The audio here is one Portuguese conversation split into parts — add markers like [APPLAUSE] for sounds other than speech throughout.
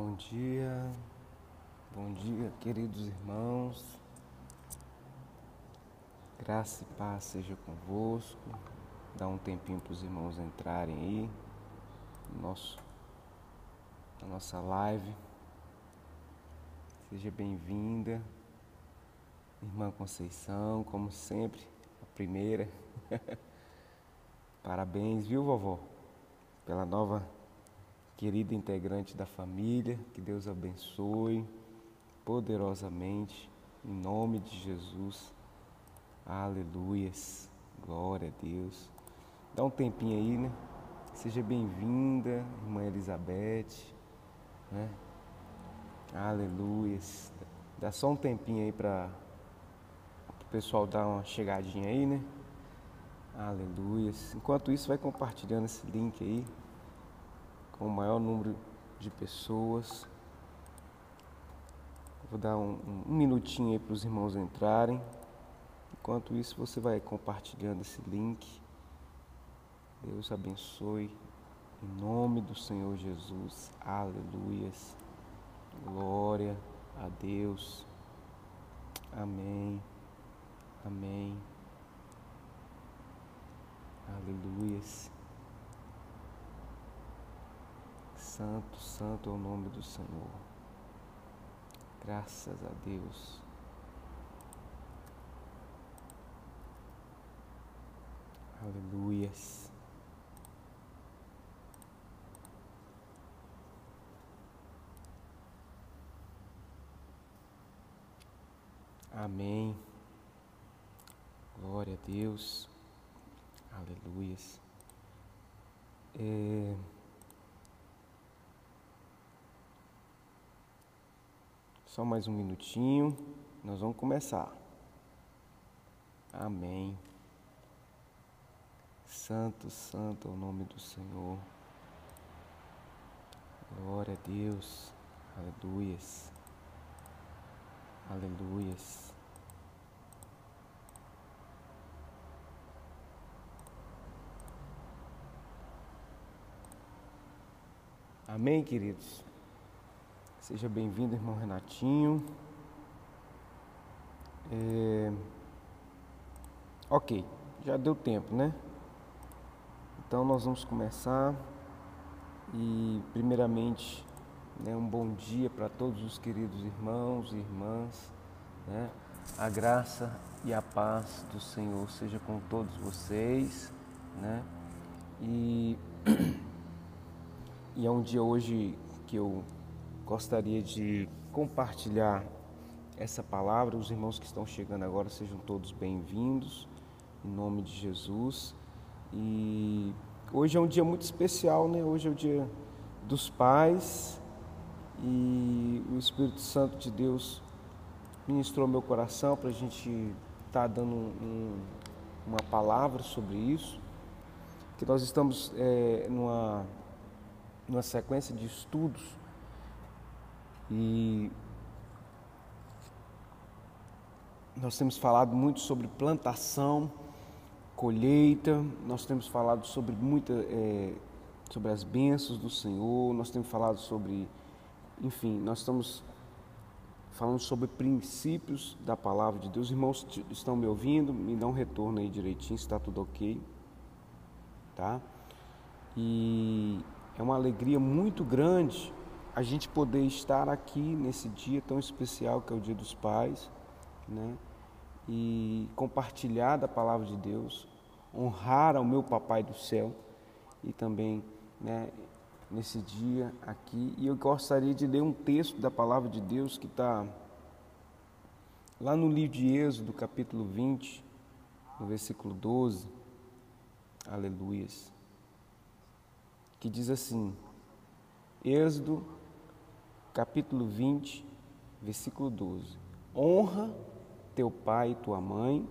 Bom dia, bom dia, queridos irmãos. Graça e paz seja convosco. Dá um tempinho para os irmãos entrarem aí no nosso, na nossa live. Seja bem-vinda, irmã Conceição, como sempre, a primeira. [LAUGHS] Parabéns, viu, vovó, pela nova querida integrante da família, que Deus abençoe poderosamente, em nome de Jesus. Aleluias, glória a Deus. Dá um tempinho aí, né? Seja bem-vinda, irmã Elizabeth, né? Aleluias. Dá só um tempinho aí para o pessoal dar uma chegadinha aí, né? Aleluias. Enquanto isso, vai compartilhando esse link aí com o maior número de pessoas. Vou dar um, um minutinho aí para os irmãos entrarem. Enquanto isso, você vai compartilhando esse link. Deus abençoe. Em nome do Senhor Jesus. Aleluias. Glória a Deus. Amém. Amém. Aleluias. Santo, santo é o nome do Senhor. Graças a Deus. Aleluias. Amém. Glória a Deus. Aleluias. É... Só mais um minutinho, nós vamos começar. Amém. Santo, santo é o nome do Senhor. Glória a Deus. Aleluias. Aleluias. Amém, queridos. Seja bem-vindo, irmão Renatinho. É... Ok, já deu tempo, né? Então nós vamos começar e primeiramente né, um bom dia para todos os queridos irmãos e irmãs, né? A graça e a paz do Senhor seja com todos vocês, né? E, [CLEARS THROAT] e é um dia hoje que eu gostaria de compartilhar essa palavra. Os irmãos que estão chegando agora sejam todos bem-vindos, em nome de Jesus. E hoje é um dia muito especial, né? Hoje é o dia dos pais e o Espírito Santo de Deus ministrou meu coração para a gente estar tá dando um, uma palavra sobre isso. Que nós estamos é, numa, numa sequência de estudos e nós temos falado muito sobre plantação, colheita, nós temos falado sobre muita, é, sobre as bênçãos do Senhor, nós temos falado sobre, enfim, nós estamos falando sobre princípios da palavra de Deus. Irmãos estão me ouvindo? Me dão um retorno aí direitinho, está tudo ok, tá? E é uma alegria muito grande a gente poder estar aqui nesse dia tão especial que é o Dia dos Pais, né? E compartilhar da palavra de Deus, honrar ao meu papai do céu e também, né, nesse dia aqui. E eu gostaria de ler um texto da palavra de Deus que está lá no livro de Êxodo, capítulo 20, no versículo 12. Aleluias. Que diz assim: Êxodo capítulo 20, versículo 12. Honra teu pai e tua mãe,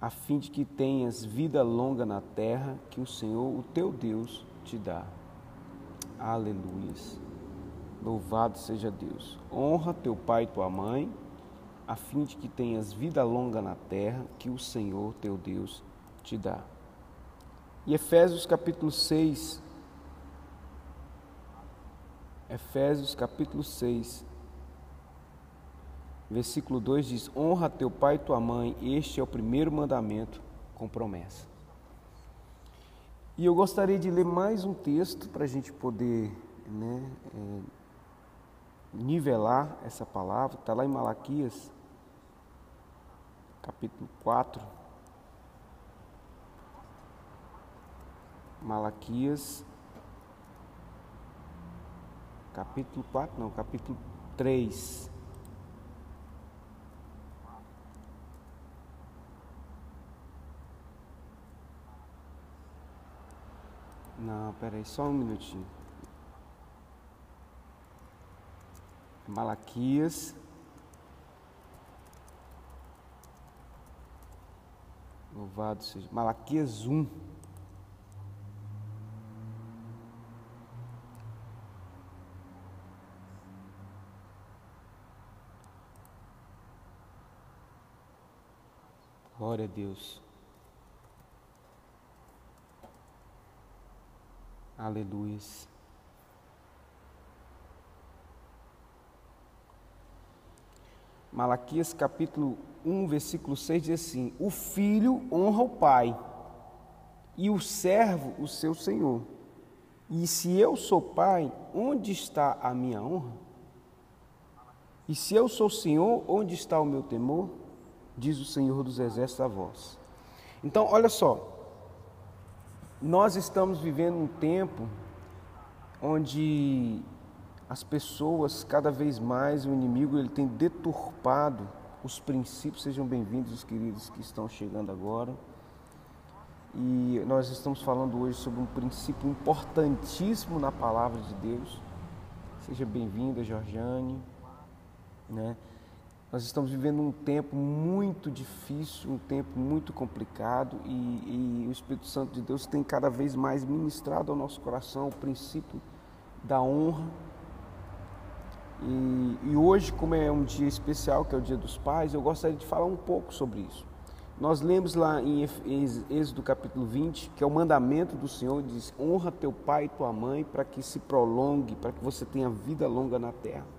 a fim de que tenhas vida longa na terra que o Senhor, o teu Deus, te dá. Aleluias. Louvado seja Deus. Honra teu pai e tua mãe, a fim de que tenhas vida longa na terra que o Senhor, teu Deus, te dá. E Efésios capítulo 6, Efésios capítulo 6, versículo 2 diz: Honra teu pai e tua mãe, este é o primeiro mandamento com promessa. E eu gostaria de ler mais um texto para a gente poder né, é, nivelar essa palavra, está lá em Malaquias, capítulo 4. Malaquias, capítulo 4, não, capítulo 3. Não, peraí, só um minutinho. Malaquias. Louvado seja. Malaquias 1. Glória a Deus. Aleluia. Malaquias capítulo 1, versículo 6 diz assim: O filho honra o pai, e o servo o seu senhor. E se eu sou pai, onde está a minha honra? E se eu sou senhor, onde está o meu temor? Diz o Senhor dos Exércitos a vós. Então, olha só, nós estamos vivendo um tempo onde as pessoas, cada vez mais, o inimigo ele tem deturpado os princípios. Sejam bem-vindos, os queridos que estão chegando agora. E nós estamos falando hoje sobre um princípio importantíssimo na palavra de Deus. Seja bem-vinda, Georgiane. Né? Nós estamos vivendo um tempo muito difícil, um tempo muito complicado e, e, o Espírito Santo de Deus tem cada vez mais ministrado ao nosso coração o princípio da honra. E, e hoje, como é um dia especial, que é o Dia dos Pais, eu gostaria de falar um pouco sobre isso. Nós lemos lá em Êxodo capítulo 20, que é o mandamento do Senhor, diz: honra teu pai e tua mãe para que se prolongue, para que você tenha vida longa na terra.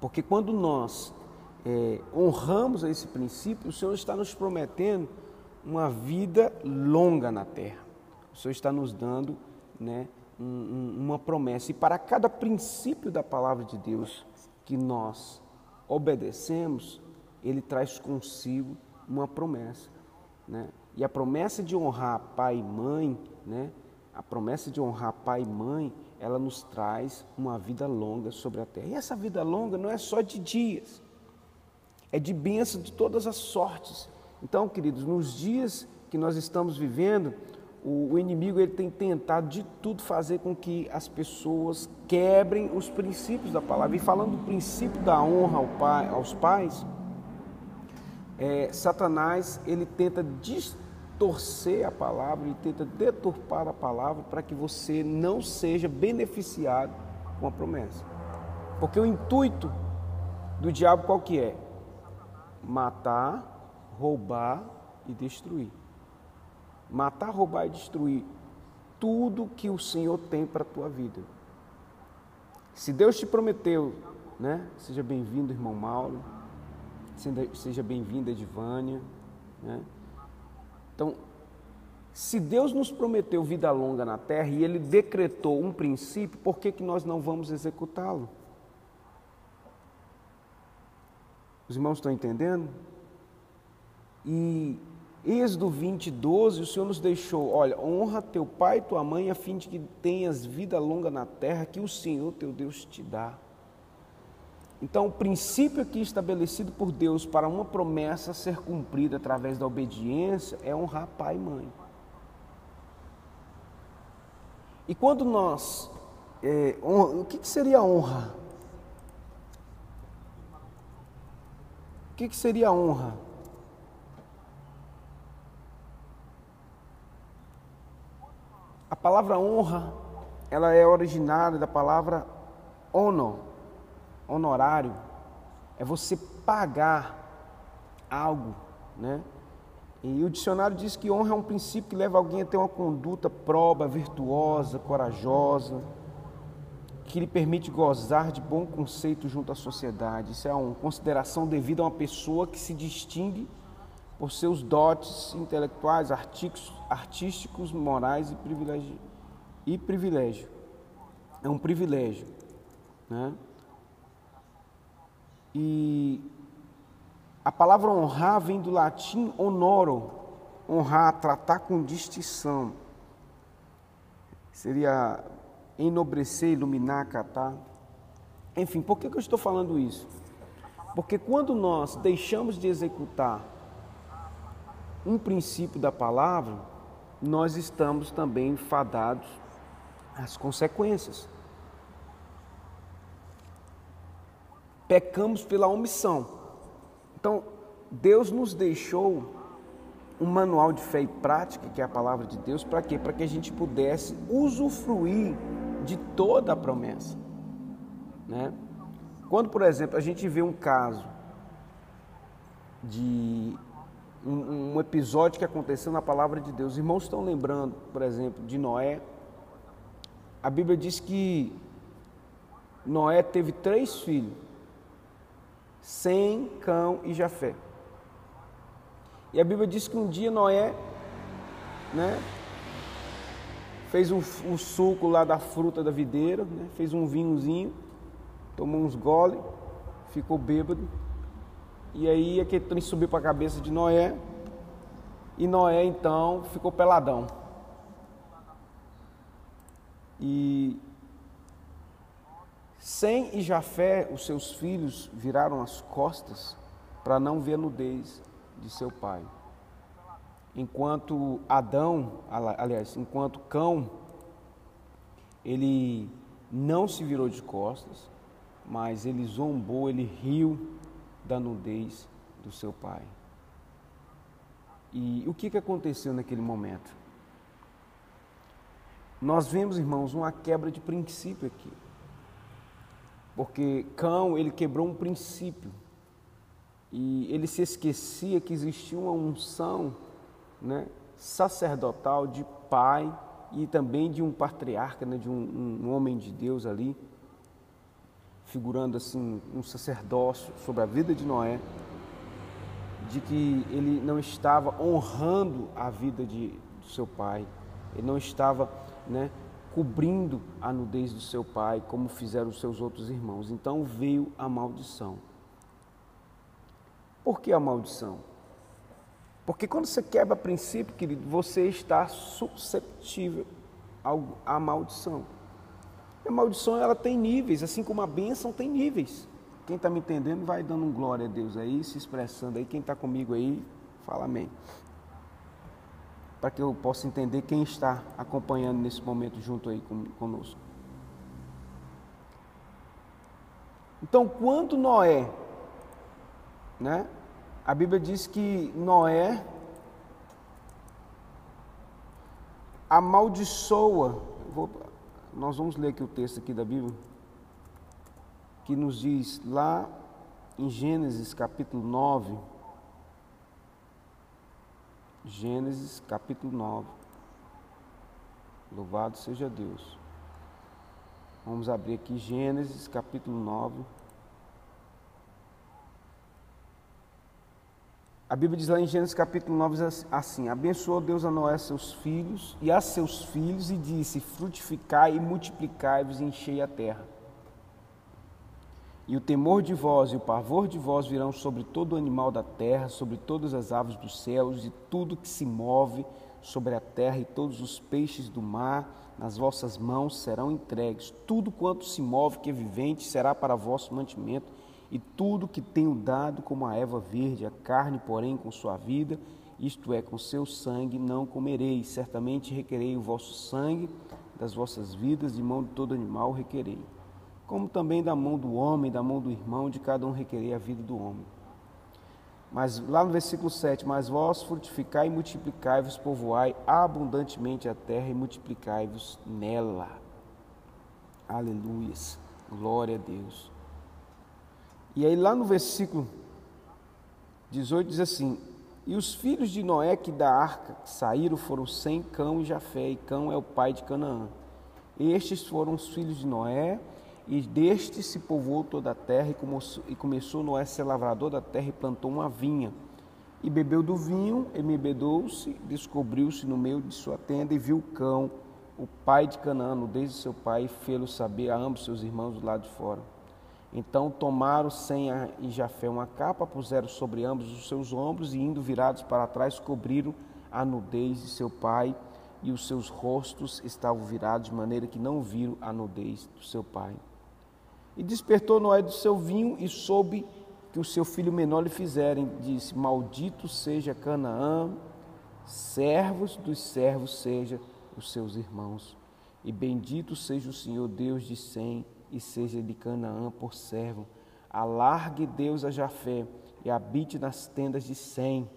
Porque quando nós é, honramos esse princípio, o Senhor está nos prometendo uma vida longa na terra. O Senhor está nos dando né, um, um, uma promessa. E para cada princípio da palavra de Deus que nós obedecemos, ele traz consigo uma promessa. Né? E a promessa de honrar pai e mãe, né? a promessa de honrar pai e mãe, ela nos traz uma vida longa sobre a terra. E essa vida longa não é só de dias, é de bênção de todas as sortes. Então, queridos, nos dias que nós estamos vivendo, o, o, inimigo ele tem tentado de tudo fazer com que as pessoas quebrem os princípios da palavra. E falando do princípio da honra ao pai, aos pais, é, Satanás ele tenta destruir torcer a palavra, ele tenta deturpar a palavra para que você não seja beneficiado com a promessa. Porque o intuito do diabo qual que é? Matar, roubar e destruir. Matar, roubar e destruir tudo que o Senhor tem para a tua vida. Se Deus te prometeu, né? Seja bem-vindo, irmão Mauro. Seja bem-vinda, Edivânia, né? Então, se Deus nos prometeu vida longa na terra e Ele decretou um princípio, por que, que nós não vamos executá-lo? Os irmãos estão entendendo? E Êxodo 20, 12, o Senhor nos deixou, olha, honra teu pai e tua mãe a fim de que tenhas vida longa na terra que o Senhor teu Deus te dá. Então, o princípio aqui estabelecido por Deus para uma promessa ser cumprida através da obediência é honrar pai e mãe. E quando nós. É, honra, o que, que, seria honra? O que, que seria honra? A palavra honra, ela é originária da palavra honor honorário é você pagar algo, né? E o dicionário diz que honra é um princípio que leva alguém a ter uma conduta proba, virtuosa, corajosa, que lhe permite gozar de bom conceito junto à sociedade. Isso é uma consideração devida a uma pessoa que se distingue por seus dotes intelectuais, artísticos, morais e privilégio. E privilégio. É um privilégio. Né? E a palavra honrar vem do latim honoro, honrar, tratar com distinção. Seria enobrecer, iluminar, catar. Enfim, por que, eu estou falando isso? Porque quando nós deixamos de executar um princípio da palavra, nós estamos também fadados às consequências. Pecamos pela omissão. Então, Deus nos deixou um manual de fé e prática, que é a palavra de Deus, para quê? Para que a gente pudesse usufruir de toda a promessa. Né? Quando, por exemplo, a gente vê um caso de um, um, episódio que aconteceu na palavra de Deus, os irmãos estão lembrando, por exemplo, de Noé. A Bíblia diz que Noé teve três filhos: Sem, Cão e Jafé. E a Bíblia diz que um dia Noé, né, fez um, suco lá da fruta da videira, né? fez um vinhozinho, tomou uns gole, ficou bêbado. E aí aquele trem subiu para a cabeça de Noé. E Noé então ficou peladão. E Sem e Jafé, os seus filhos, viraram as costas para não ver a nudez de seu pai enquanto Adão, aliás, enquanto cão, ele não se virou de costas, mas ele zombou, ele riu da nudez do seu pai. E o que, que aconteceu naquele momento? Nós vemos, irmãos, uma quebra de princípio aqui. Porque Cão, ele quebrou um princípio. E ele se esquecia que existia uma unção né, sacerdotal de pai e também de um patriarca, né, de um, um homem de Deus ali, figurando assim um sacerdócio sobre a vida de Noé, de que ele não estava honrando a vida de, do seu pai, ele não estava né, cobrindo a nudez do seu pai, como fizeram os seus outros irmãos. Então veio a maldição. Por que a maldição? Porque quando você quebra princípio, querido, você está susceptível à maldição. E a maldição ela tem níveis, assim como a bênção tem níveis. Quem está me entendendo vai dando um glória a Deus aí, se expressando aí. Quem está comigo aí, fala amém. Para que eu possa entender quem está acompanhando nesse momento junto aí conosco. Então, quando Noé, né, a Bíblia diz que Noé amaldiçoa. Vou, nós vamos ler aqui o texto aqui da Bíblia, que nos diz lá em Gênesis capítulo 9. Gênesis capítulo 9. Louvado seja Deus. Vamos abrir aqui Gênesis capítulo 9. A Bíblia diz lá em Gênesis capítulo 9 assim: Abençoou Deus a Noé seus filhos e a seus filhos e disse: Frutificai e multiplicai-vos e enchei a terra. E o temor de vós e o pavor de vós virão sobre todo animal da terra, sobre todas as aves dos céus e tudo que se move sobre a terra e todos os peixes do mar, nas vossas mãos serão entregues. Tudo quanto se move que é vivente será para vosso mantimento e tudo que tenho dado como a erva verde, a carne, porém, com sua vida, isto é, com seu sangue, não comereis. Certamente requerei o vosso sangue das vossas vidas, de mão de todo animal requerei. Como também da mão do homem, da mão do irmão, de cada um requerei a vida do homem. Mas lá no versículo 7, mas vós frutificai e multiplicai-vos, povoai abundantemente a terra e multiplicai-vos nela. Aleluias. Glória a Deus. E aí lá no versículo 18 diz assim: E os filhos de Noé que da arca saíram foram Sem, Cão e Jafé, e Cão é o pai de Canaã. Estes foram os filhos de Noé, e deste se povoou toda a terra, e começou Noé a ser lavrador da terra e plantou uma vinha. E bebeu do vinho, embebedou-se, descobriu-se no meio de sua tenda e viu o cão, o pai de Canaã, desde seu pai, e fê-lo saber a ambos seus irmãos do lado de fora. Então tomaram Sem e Jafé uma capa, puseram sobre ambos os seus ombros e, indo virados para trás, cobriram a nudez de seu pai e os seus rostos estavam virados de maneira que não viram a nudez do seu pai. E despertou Noé do seu vinho e soube que o seu filho menor lhe fizerem. Disse: Maldito seja Canaã, servos dos servos seja os seus irmãos. E bendito seja o Senhor Deus de Sem e seja de Canaã por servo. Alargue Deus a Jafé e habite nas tendas de Sem.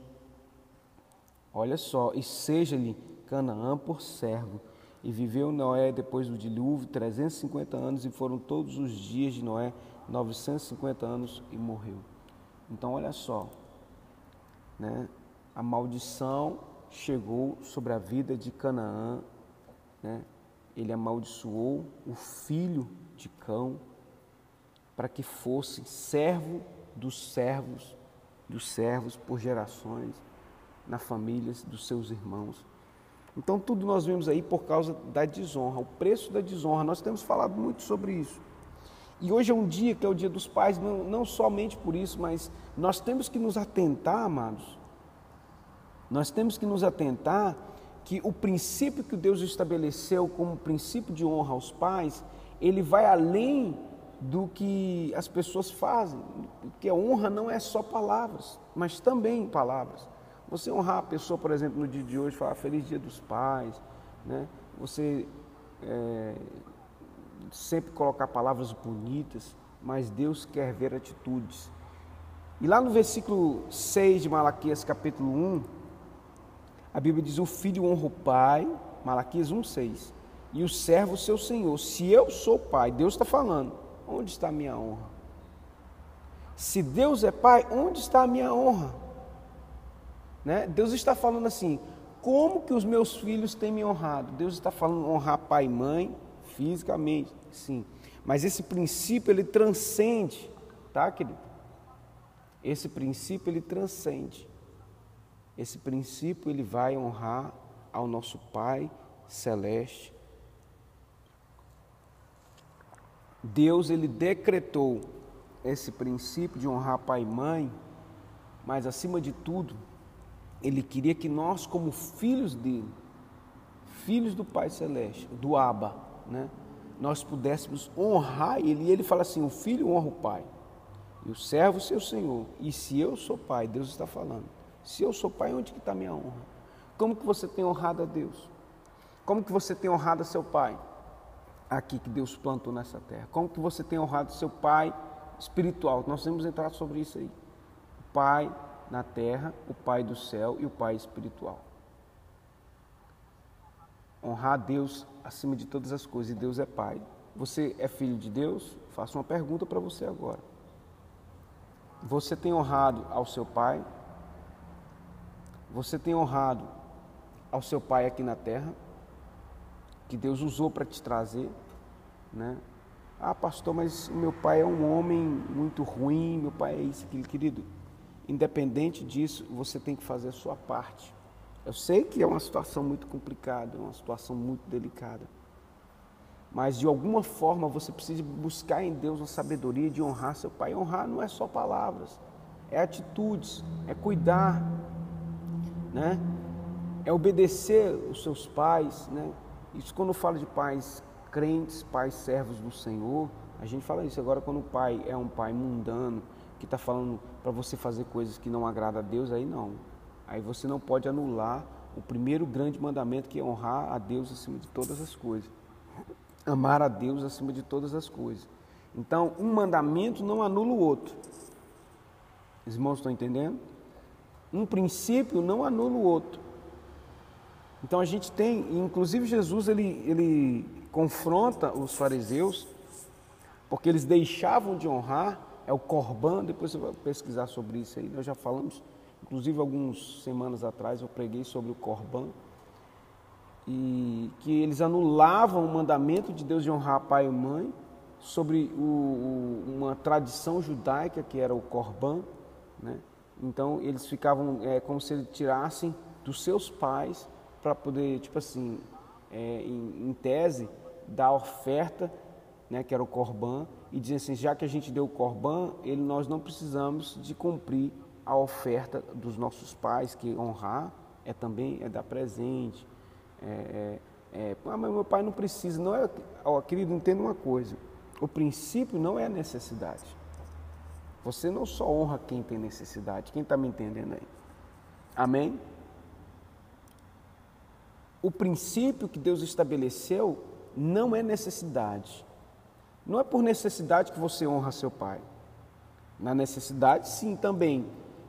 Olha só, e seja-lhe Canaã por servo. E viveu Noé depois do dilúvio 350 anos, e foram todos os dias de Noé 950 anos e morreu. Então, olha só, né? a maldição chegou sobre a vida de Canaã, né? ele amaldiçoou o filho de cão para que fosse servo dos servos, dos servos por gerações, na famílias dos seus irmãos. Então, tudo nós vemos aí por causa da desonra, o preço da desonra. Nós temos falado muito sobre isso. E hoje é um dia que é o dia dos pais, não, não somente por isso, mas nós temos que nos atentar, amados. Nós temos que nos atentar que o princípio que Deus estabeleceu como princípio de honra aos pais, ele vai além do que as pessoas fazem, porque a honra não é só palavras, mas também palavras. Você honrar a pessoa, por exemplo, no dia de hoje, falar Feliz Dia dos Pais, né? você é, sempre colocar palavras bonitas, mas Deus quer ver atitudes. E lá no versículo 6 de Malaquias, capítulo 1, a Bíblia diz: O filho honra o pai, Malaquias 1, 6, e o servo seu senhor. Se eu sou pai, Deus está falando, onde está a minha honra? Se Deus é pai, onde está a minha honra? Né? Deus está falando assim: como que os meus filhos têm me honrado? Deus está falando honrar pai e mãe, fisicamente, sim. Mas esse princípio ele transcende, tá, querido? Esse princípio ele transcende. Esse princípio ele vai honrar ao nosso Pai celeste. Deus ele decretou esse princípio de honrar pai e mãe, mas acima de tudo, ele queria que nós como filhos dele, filhos do Pai celeste, do Abba, né? nós pudéssemos honrar ele. E ele fala assim: o filho honra o pai, e o servo seu senhor. E se eu sou pai, Deus está falando. Se eu sou pai, onde que está a minha honra? Como que você tem honrado a Deus? Como que você tem honrado a seu pai? Aqui que Deus plantou nessa terra. Como que você tem honrado seu pai espiritual? Nós temos entrado sobre isso aí. Pai na terra, o pai do céu e o pai espiritual honrar a Deus acima de todas as coisas, e Deus é Pai. Você é filho de Deus? Faço uma pergunta para você agora. Você tem honrado ao seu pai? Você tem honrado ao seu pai aqui na terra? Que Deus usou para te trazer, né? Ah, pastor, mas meu pai é um homem muito ruim, meu pai é isso, aquilo, querido. Independente disso, você tem que fazer a sua parte. Eu sei que é uma situação muito complicada, uma situação muito delicada. Mas de alguma forma você precisa buscar em Deus a sabedoria de honrar seu pai. Honrar não é só palavras, é atitudes, é cuidar, né? É obedecer os seus pais, né? Isso quando eu falo de pais crentes, pais servos do Senhor, a gente fala isso. Agora quando o pai é um pai mundano, que está falando para você fazer coisas que não agrada a Deus, aí não. Aí você não pode anular o primeiro grande mandamento que é honrar a Deus acima de todas as coisas. Amar a Deus acima de todas as coisas. Então, um mandamento não anula o outro. Os irmãos estão entendendo? Um princípio não anula o outro. Então a gente tem, inclusive Jesus ele, ele confronta os fariseus, porque eles deixavam de honrar, é o corban, depois você vai pesquisar sobre isso aí, nós já falamos Inclusive, algumas semanas atrás eu preguei sobre o Corban. e que eles anulavam o mandamento de Deus de honrar pai e mãe sobre o, o, uma tradição judaica que era o corban, né? Então eles ficavam é, como se eles tirassem dos seus pais para poder, tipo assim, é, em, em, tese, dar oferta, né, que era o corban, e dizer assim, já que a gente deu o corban, ele, nós não precisamos de cumprir a oferta dos nossos pais, que honrar é também é dar presente. É, é, é, ah, mas meu pai não precisa. Não é, ó, querido, entenda uma coisa. O princípio não é a necessidade. Você não só honra quem tem necessidade. Quem está me entendendo aí? Amém? O princípio que Deus estabeleceu não é necessidade. Não é por necessidade que você honra seu pai. Na necessidade, sim, também.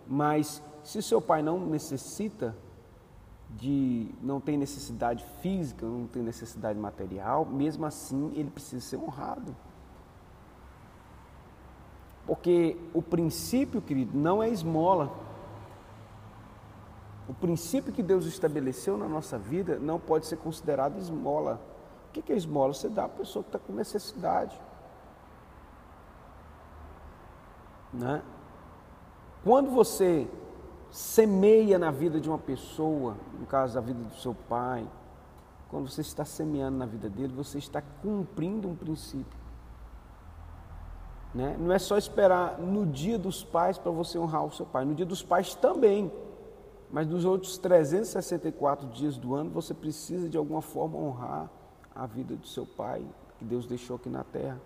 Mas se seu pai não necessita de, não tem necessidade física, não tem necessidade material, mesmo assim ele precisa ser honrado. Porque o princípio, querido, não é esmola. O princípio que Deus estabeleceu na nossa vida não pode ser considerado esmola. O que é esmola? Você dá a pessoa que está com necessidade. Né? Quando você semeia na vida de uma pessoa, no caso da vida do seu pai, quando você está semeando na vida dele, você está cumprindo um princípio. Né? Não é só esperar no dia dos pais para você honrar o seu pai, no dia dos pais também. Mas nos outros 364 dias do ano, você precisa de alguma forma honrar a vida do seu pai, que Deus deixou aqui na terra.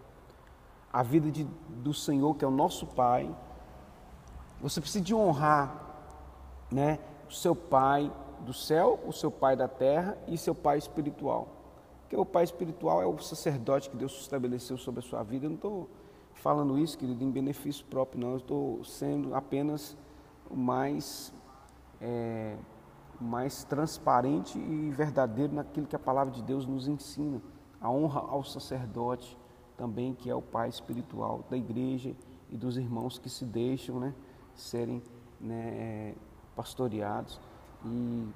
A vida de, do Senhor, que é o nosso Pai. Você precisa de honrar né, o seu pai do céu, o seu pai da terra e seu pai espiritual. Porque o pai espiritual é o sacerdote que Deus estabeleceu sobre a sua vida. Eu não estou falando isso, querido, em benefício próprio, não. Eu estou sendo apenas o mais, é, mais transparente e verdadeiro naquilo que a palavra de Deus nos ensina. A honra ao sacerdote também, que é o pai espiritual da igreja e dos irmãos que se deixam né, serem né, pastoreados. E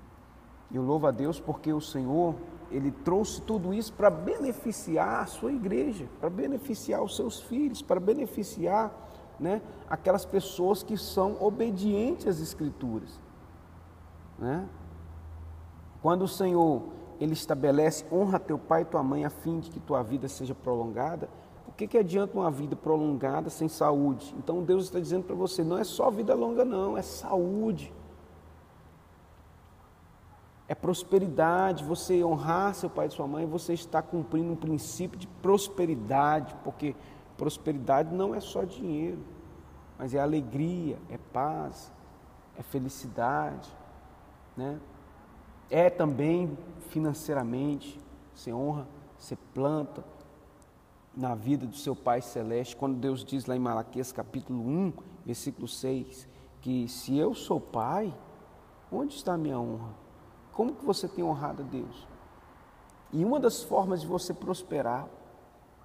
eu louvo a Deus porque o Senhor, Ele trouxe tudo isso para beneficiar a sua igreja, para beneficiar os seus filhos, para beneficiar né, aquelas pessoas que são obedientes às Escrituras. Né? Quando o Senhor ele estabelece honra teu pai e tua mãe a fim de que tua vida seja prolongada, o que, que adianta uma vida prolongada sem saúde? Então Deus está dizendo para você, não é só vida longa não, é saúde é prosperidade, você honrar seu pai e sua mãe, você está cumprindo um princípio de prosperidade, porque prosperidade não é só dinheiro, mas é alegria, é paz, é felicidade, né? É também financeiramente, você honra, você planta na vida do seu Pai Celeste, quando Deus diz lá em Malaquias capítulo 1, versículo 6, que se eu sou pai, onde está a minha honra? Como que você tem honrado a Deus? E uma das formas de você prosperar,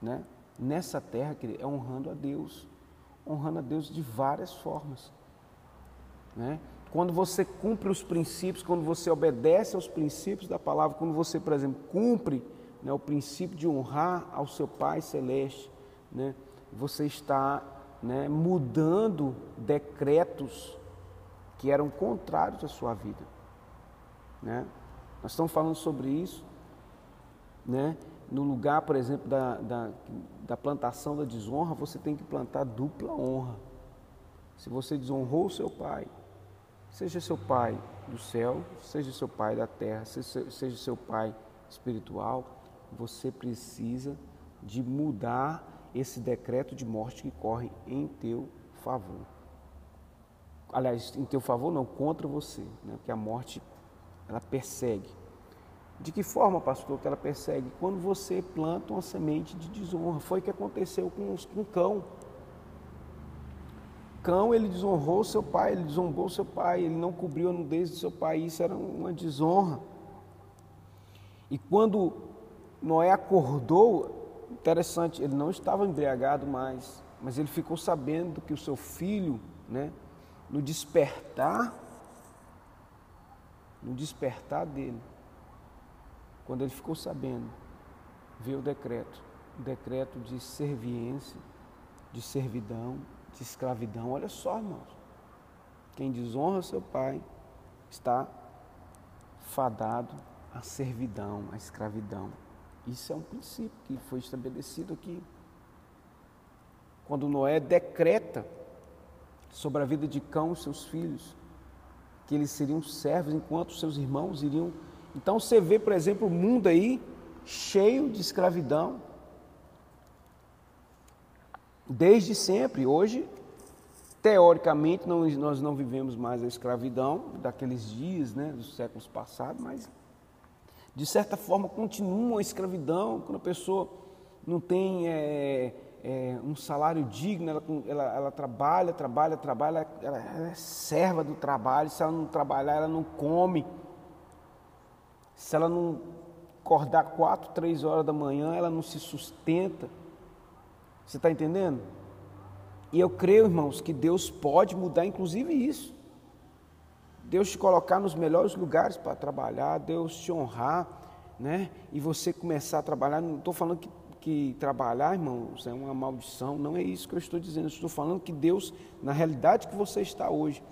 né, nessa terra, querido, é honrando a Deus. Honrando a Deus de várias formas. Né? Quando você cumpre os princípios, quando você obedece aos princípios da palavra, quando você, por exemplo, cumpre né, o princípio de honrar ao seu Pai Celeste, né, você está né, mudando decretos que eram contrários à sua vida. Né? Nós estamos falando sobre isso, né? no lugar, por exemplo, da, da, da plantação da desonra, você tem que plantar dupla honra. Se você desonrou o seu pai, seja seu pai do céu, seja seu pai da terra, seja, seu pai espiritual, você precisa de mudar esse decreto de morte que corre em teu favor. Aliás, em teu favor não, contra você, né? porque a morte ela persegue. De que forma, pastor, que ela persegue? Quando você planta uma semente de desonra. Foi o que aconteceu com, com o cão. Cão, ele desonrou seu pai, ele desonrou seu pai, ele não cobriu a nudez do seu pai. Isso era uma desonra. E quando Noé acordou, interessante, ele não estava embriagado mais, mas ele ficou sabendo que o seu filho, né, no despertar no despertar dele, quando ele ficou sabendo, veio o decreto, o decreto de serviência, de servidão, de escravidão. Olha só, irmãos. Quem desonra seu pai está fadado à servidão, à escravidão. Isso é um princípio que foi estabelecido aqui. Quando Noé decreta sobre a vida de Cão e seus filhos, que eles seriam servos enquanto seus irmãos iriam. Então você vê, por exemplo, o mundo aí cheio de escravidão. Desde sempre. Hoje, teoricamente, não, nós não vivemos mais a escravidão daqueles dias, né, dos séculos passados, mas de certa forma continua a escravidão quando a pessoa não tem é, é, um salário digno, ela, ela, ela, trabalha, trabalha, trabalha, ela, ela é serva do trabalho, se ela não trabalhar, ela não come. Se ela não acordar quatro, três horas da manhã, ela não se sustenta. Você está entendendo? E eu creio, irmãos, que Deus pode mudar inclusive isso. Deus te colocar nos melhores lugares para trabalhar, Deus te honrar, né? E você começar a trabalhar. Não estou falando que que trabalhar, irmãos, é uma maldição. Não é isso que eu estou dizendo. Eu estou falando que Deus, na realidade que você está hoje,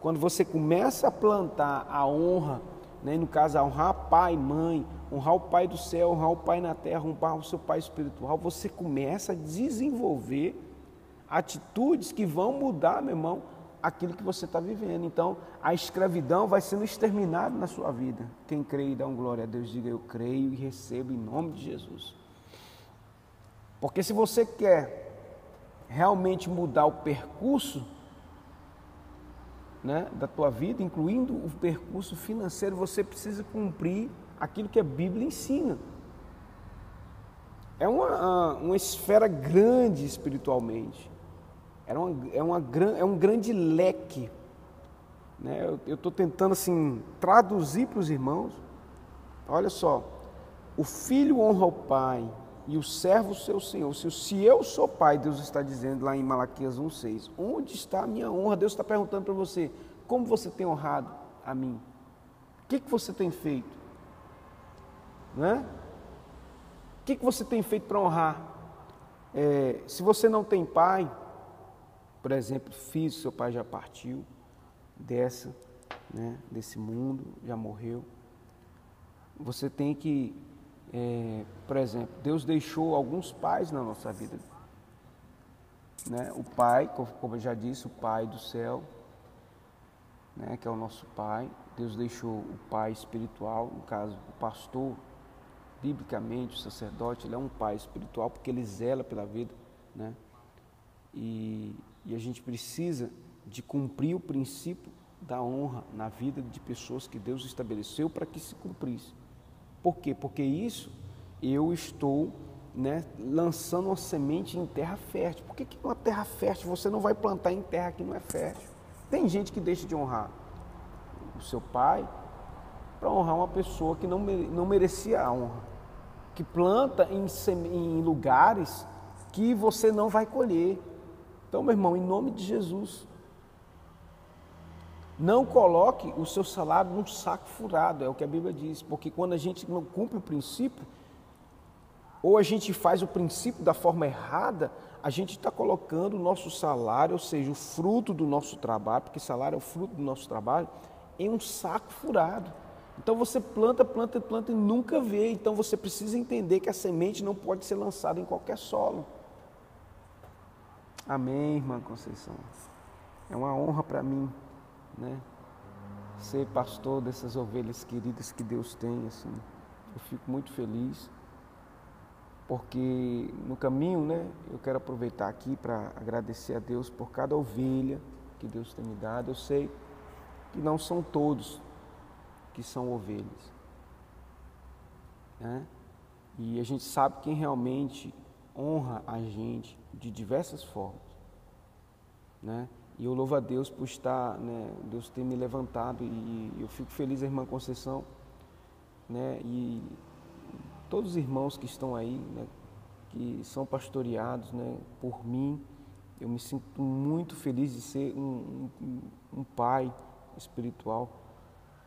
quando você começa a plantar a honra, né, no caso, honrar pai, mãe, honrar o pai do céu, honrar o pai na terra, honrar o seu pai espiritual, você começa a desenvolver atitudes que vão mudar, meu irmão, aquilo que você está vivendo. Então, a escravidão vai sendo exterminada na sua vida. Quem crê e dá um glória a Deus, diga eu creio e recebo em nome de Jesus. Porque se você quer realmente mudar o percurso né, da tua vida, incluindo o percurso financeiro, você precisa cumprir aquilo que a Bíblia ensina. É uma, uma esfera grande espiritualmente. É, uma, é, uma, é um grande leque. Né? Eu estou tentando assim traduzir para os irmãos. Olha só, o filho honra o pai, e o servo seu senhor. Se, se eu sou pai, Deus está dizendo lá em Malaquias 1,6, onde está a minha honra? Deus está perguntando para você, como você tem honrado a mim? O que, que você tem feito? Não é? O que, que você tem feito para honrar? É, se você não tem pai, por exemplo, filho, seu pai já partiu dessa, né, desse mundo, já morreu. Você tem que é, por exemplo, Deus deixou alguns pais na nossa vida. Né? O Pai, como eu já disse, o Pai do céu, né, que é o nosso Pai. Deus deixou o Pai espiritual, no caso, o pastor, biblicamente, o sacerdote, ele é um Pai espiritual porque ele zela pela vida. Né? E, e a gente precisa de cumprir o princípio da honra na vida de pessoas que Deus estabeleceu para que se cumprisse. Por quê? Porque isso eu estou né, lançando uma semente em terra fértil. Por que, que uma terra fértil você não vai plantar em terra que não é fértil? Tem gente que deixa de honrar o seu pai para honrar uma pessoa que não, não merecia a honra, que planta em, em lugares que você não vai colher. Então, meu irmão, em nome de Jesus, não coloque o seu salário num saco furado, é o que a Bíblia diz, porque quando a gente não cumpre o princípio, ou a gente faz o princípio da forma errada, a gente está colocando o nosso salário, ou seja, o fruto do nosso trabalho, porque salário é o fruto do nosso trabalho, em um saco furado. Então você planta, planta, planta e nunca vê. Então você precisa entender que a semente não pode ser lançada em qualquer solo. Amém, irmã Conceição. É uma honra para mim né? Ser pastor dessas ovelhas queridas que Deus tem, assim. Eu fico muito feliz, porque no caminho, né, eu quero aproveitar aqui para agradecer a Deus por cada ovelha que Deus tem me dado. Eu sei que não são todos que são ovelhas, né? E a gente sabe quem realmente honra a gente de diversas formas, né? E eu louvo a Deus por estar, né, Deus ter me levantado e eu fico feliz, irmã Conceição, né, e todos os irmãos que estão aí, né, que são pastoreados, né, por mim, eu me sinto muito feliz de ser um, um, um pai espiritual,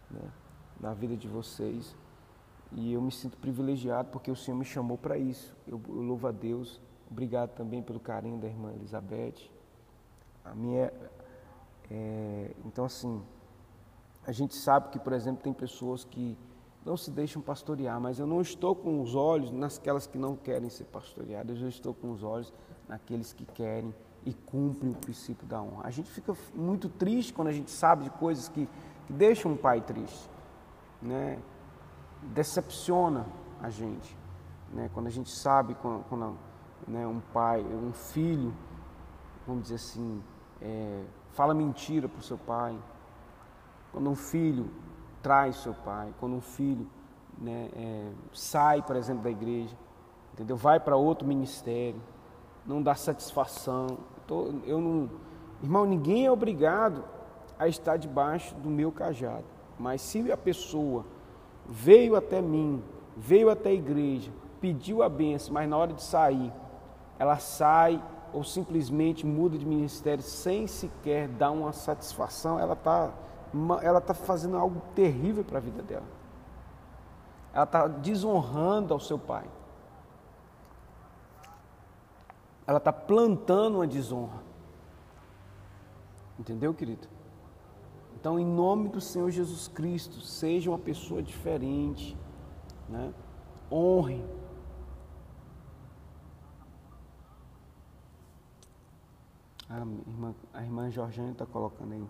né, na vida de vocês. E eu me sinto privilegiado porque o Senhor me chamou para isso. Eu, eu, louvo a Deus. Obrigado também pelo carinho da irmã Elizabeth. A minha, é, então, assim, a gente sabe que, por exemplo, tem pessoas que não se deixam pastorear, mas eu não estou com os olhos nasquelas que não querem ser pastoreadas, eu estou com os olhos naqueles que querem e cumprem o princípio da honra. A gente fica muito triste quando a gente sabe de coisas que, que deixam um pai triste, né? decepciona a gente, né? quando a gente sabe quando, quando né, um pai, um filho, vamos dizer assim, é, fala mentira para o seu pai, quando um filho traz seu pai, quando um filho né, é, sai, por exemplo, da igreja, entendeu? Vai para outro ministério, não dá satisfação. Tô, eu não, irmão, ninguém é obrigado a estar debaixo do meu cajado. Mas se a pessoa veio até mim, veio até a igreja, pediu a benção, mas na hora de sair, ela sai ou simplesmente muda de ministério sem sequer dar uma satisfação, ela está ela está fazendo algo terrível para a vida dela. Ela está desonrando ao seu pai. Ela está plantando uma desonra. Entendeu, querido? Então, em nome do Senhor Jesus Cristo, seja uma pessoa diferente, né? honre. A irmã, a irmã Jorjane está colocando aí.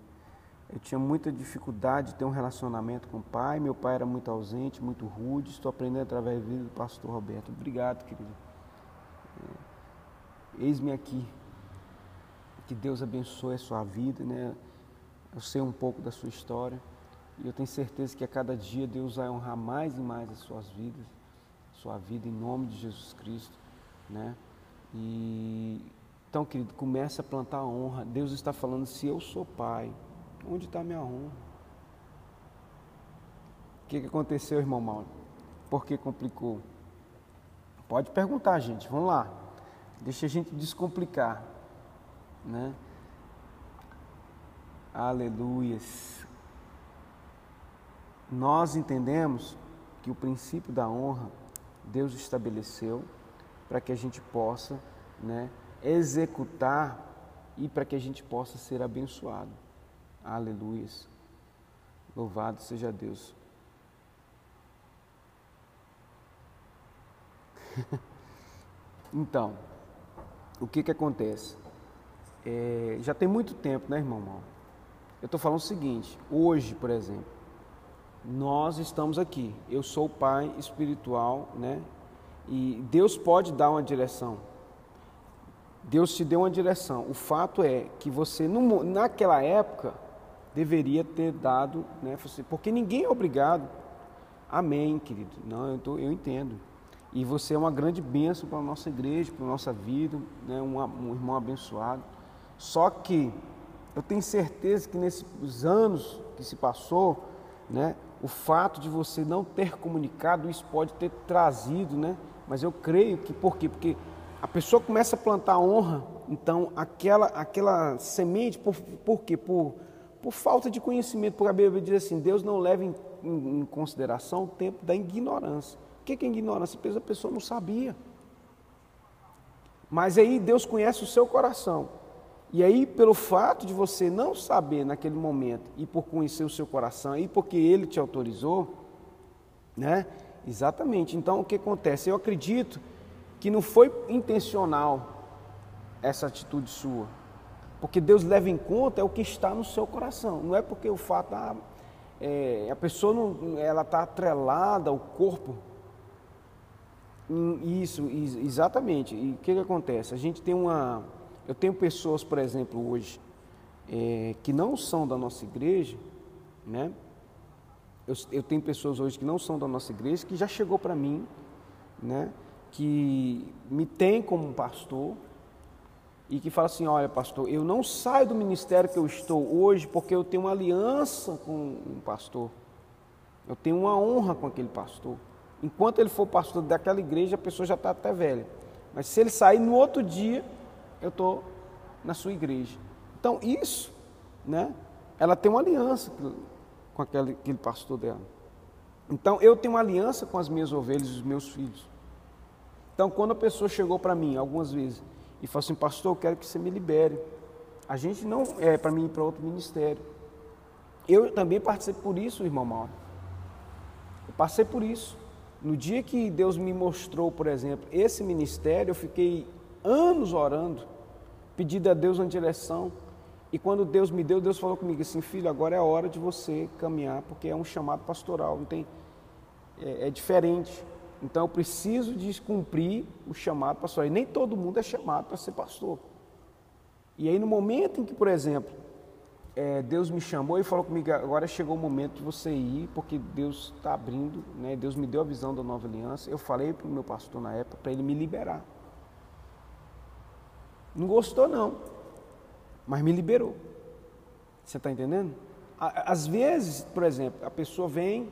Eu tinha muita dificuldade de ter um relacionamento com o pai. Meu pai era muito ausente, muito rude. Estou aprendendo através da vida do pastor Roberto. Obrigado, querido. É, Eis-me aqui. Que Deus abençoe a sua vida, né? Eu sei um pouco da sua história e eu tenho certeza que a cada dia Deus vai honrar mais e mais as suas vidas, sua vida em nome de Jesus Cristo, né? E então, querido, comece a plantar a honra. Deus está falando: se eu sou pai, Onde está minha honra? O que, que aconteceu, irmão Mauro? Por que complicou? Pode perguntar, gente. Vamos lá. Deixa a gente descomplicar. Né? Aleluias. Nós entendemos que o princípio da honra Deus estabeleceu para que a gente possa né, executar e para que a gente possa ser abençoado. Aleluias. Louvado seja Deus. [LAUGHS] então, o que que acontece? É, já tem muito tempo, né, irmão? Eu estou falando o seguinte: hoje, por exemplo, nós estamos aqui. Eu sou o pai espiritual, né? E Deus pode dar uma direção. Deus te deu uma direção. O fato é que você, naquela época, deveria ter dado, né? Porque ninguém é obrigado. Amém, querido. Não, eu, tô, eu entendo. E você é uma grande bênção para a nossa igreja, para a nossa vida, né? um, um irmão abençoado. Só que eu tenho certeza que nesses anos que se passou, né, o fato de você não ter comunicado, isso pode ter trazido, né? Mas eu creio que por quê? Porque a pessoa começa a plantar honra, então aquela, aquela semente, por, por quê? Por por falta de conhecimento, porque a Bíblia diz assim: Deus não leva em, em, em consideração o tempo da ignorância. O que é ignorância? Porque a pessoa não sabia. Mas aí Deus conhece o seu coração. E aí, pelo fato de você não saber naquele momento, e por conhecer o seu coração, e porque Ele te autorizou, né? Exatamente. Então, o que acontece? Eu acredito que não foi intencional essa atitude sua. Porque Deus leva em conta é o que está no seu coração. Não é porque o fato, ah, é, a pessoa não, ela está atrelada ao corpo. Isso, exatamente. E o que, que acontece? A gente tem uma. Eu tenho pessoas, por exemplo, hoje, é, que não são da nossa igreja, né? Eu, eu, tenho pessoas hoje que não são da nossa igreja, que já chegou para mim, né? Que me tem como pastor, e que fala assim: olha, pastor, eu não saio do ministério que eu estou hoje porque eu tenho uma aliança com um pastor. Eu tenho uma honra com aquele pastor. Enquanto ele for pastor daquela igreja, a pessoa já está até velha. Mas se ele sair no outro dia, eu estou na sua igreja. Então, isso, né? Ela tem uma aliança com aquele, aquele pastor dela. Então eu tenho uma aliança com as minhas ovelhas e os meus filhos. Então quando a pessoa chegou para mim algumas vezes e falou assim, pastor, eu quero que você me libere. A gente não é para mim ir para outro ministério. Eu também passei por isso, irmão Mauro. Eu passei por isso. No dia que Deus me mostrou, por exemplo, esse ministério, eu fiquei anos orando, pedindo a Deus uma direção. E quando Deus me deu, Deus falou comigo assim, filho, agora é a hora de você caminhar, porque é um chamado pastoral, não tem, é, é diferente. Então eu preciso de cumprir o chamado pastoral. E nem todo mundo é chamado para ser pastor. E aí no momento em que, por exemplo, é, Deus me chamou e falou comigo, agora chegou o momento de você ir, porque Deus está abrindo, né? Deus me deu a visão da nova aliança. Eu falei para o meu pastor na época para ele me liberar. Não gostou não, mas me liberou. Você está entendendo? Às vezes, por exemplo, a pessoa vem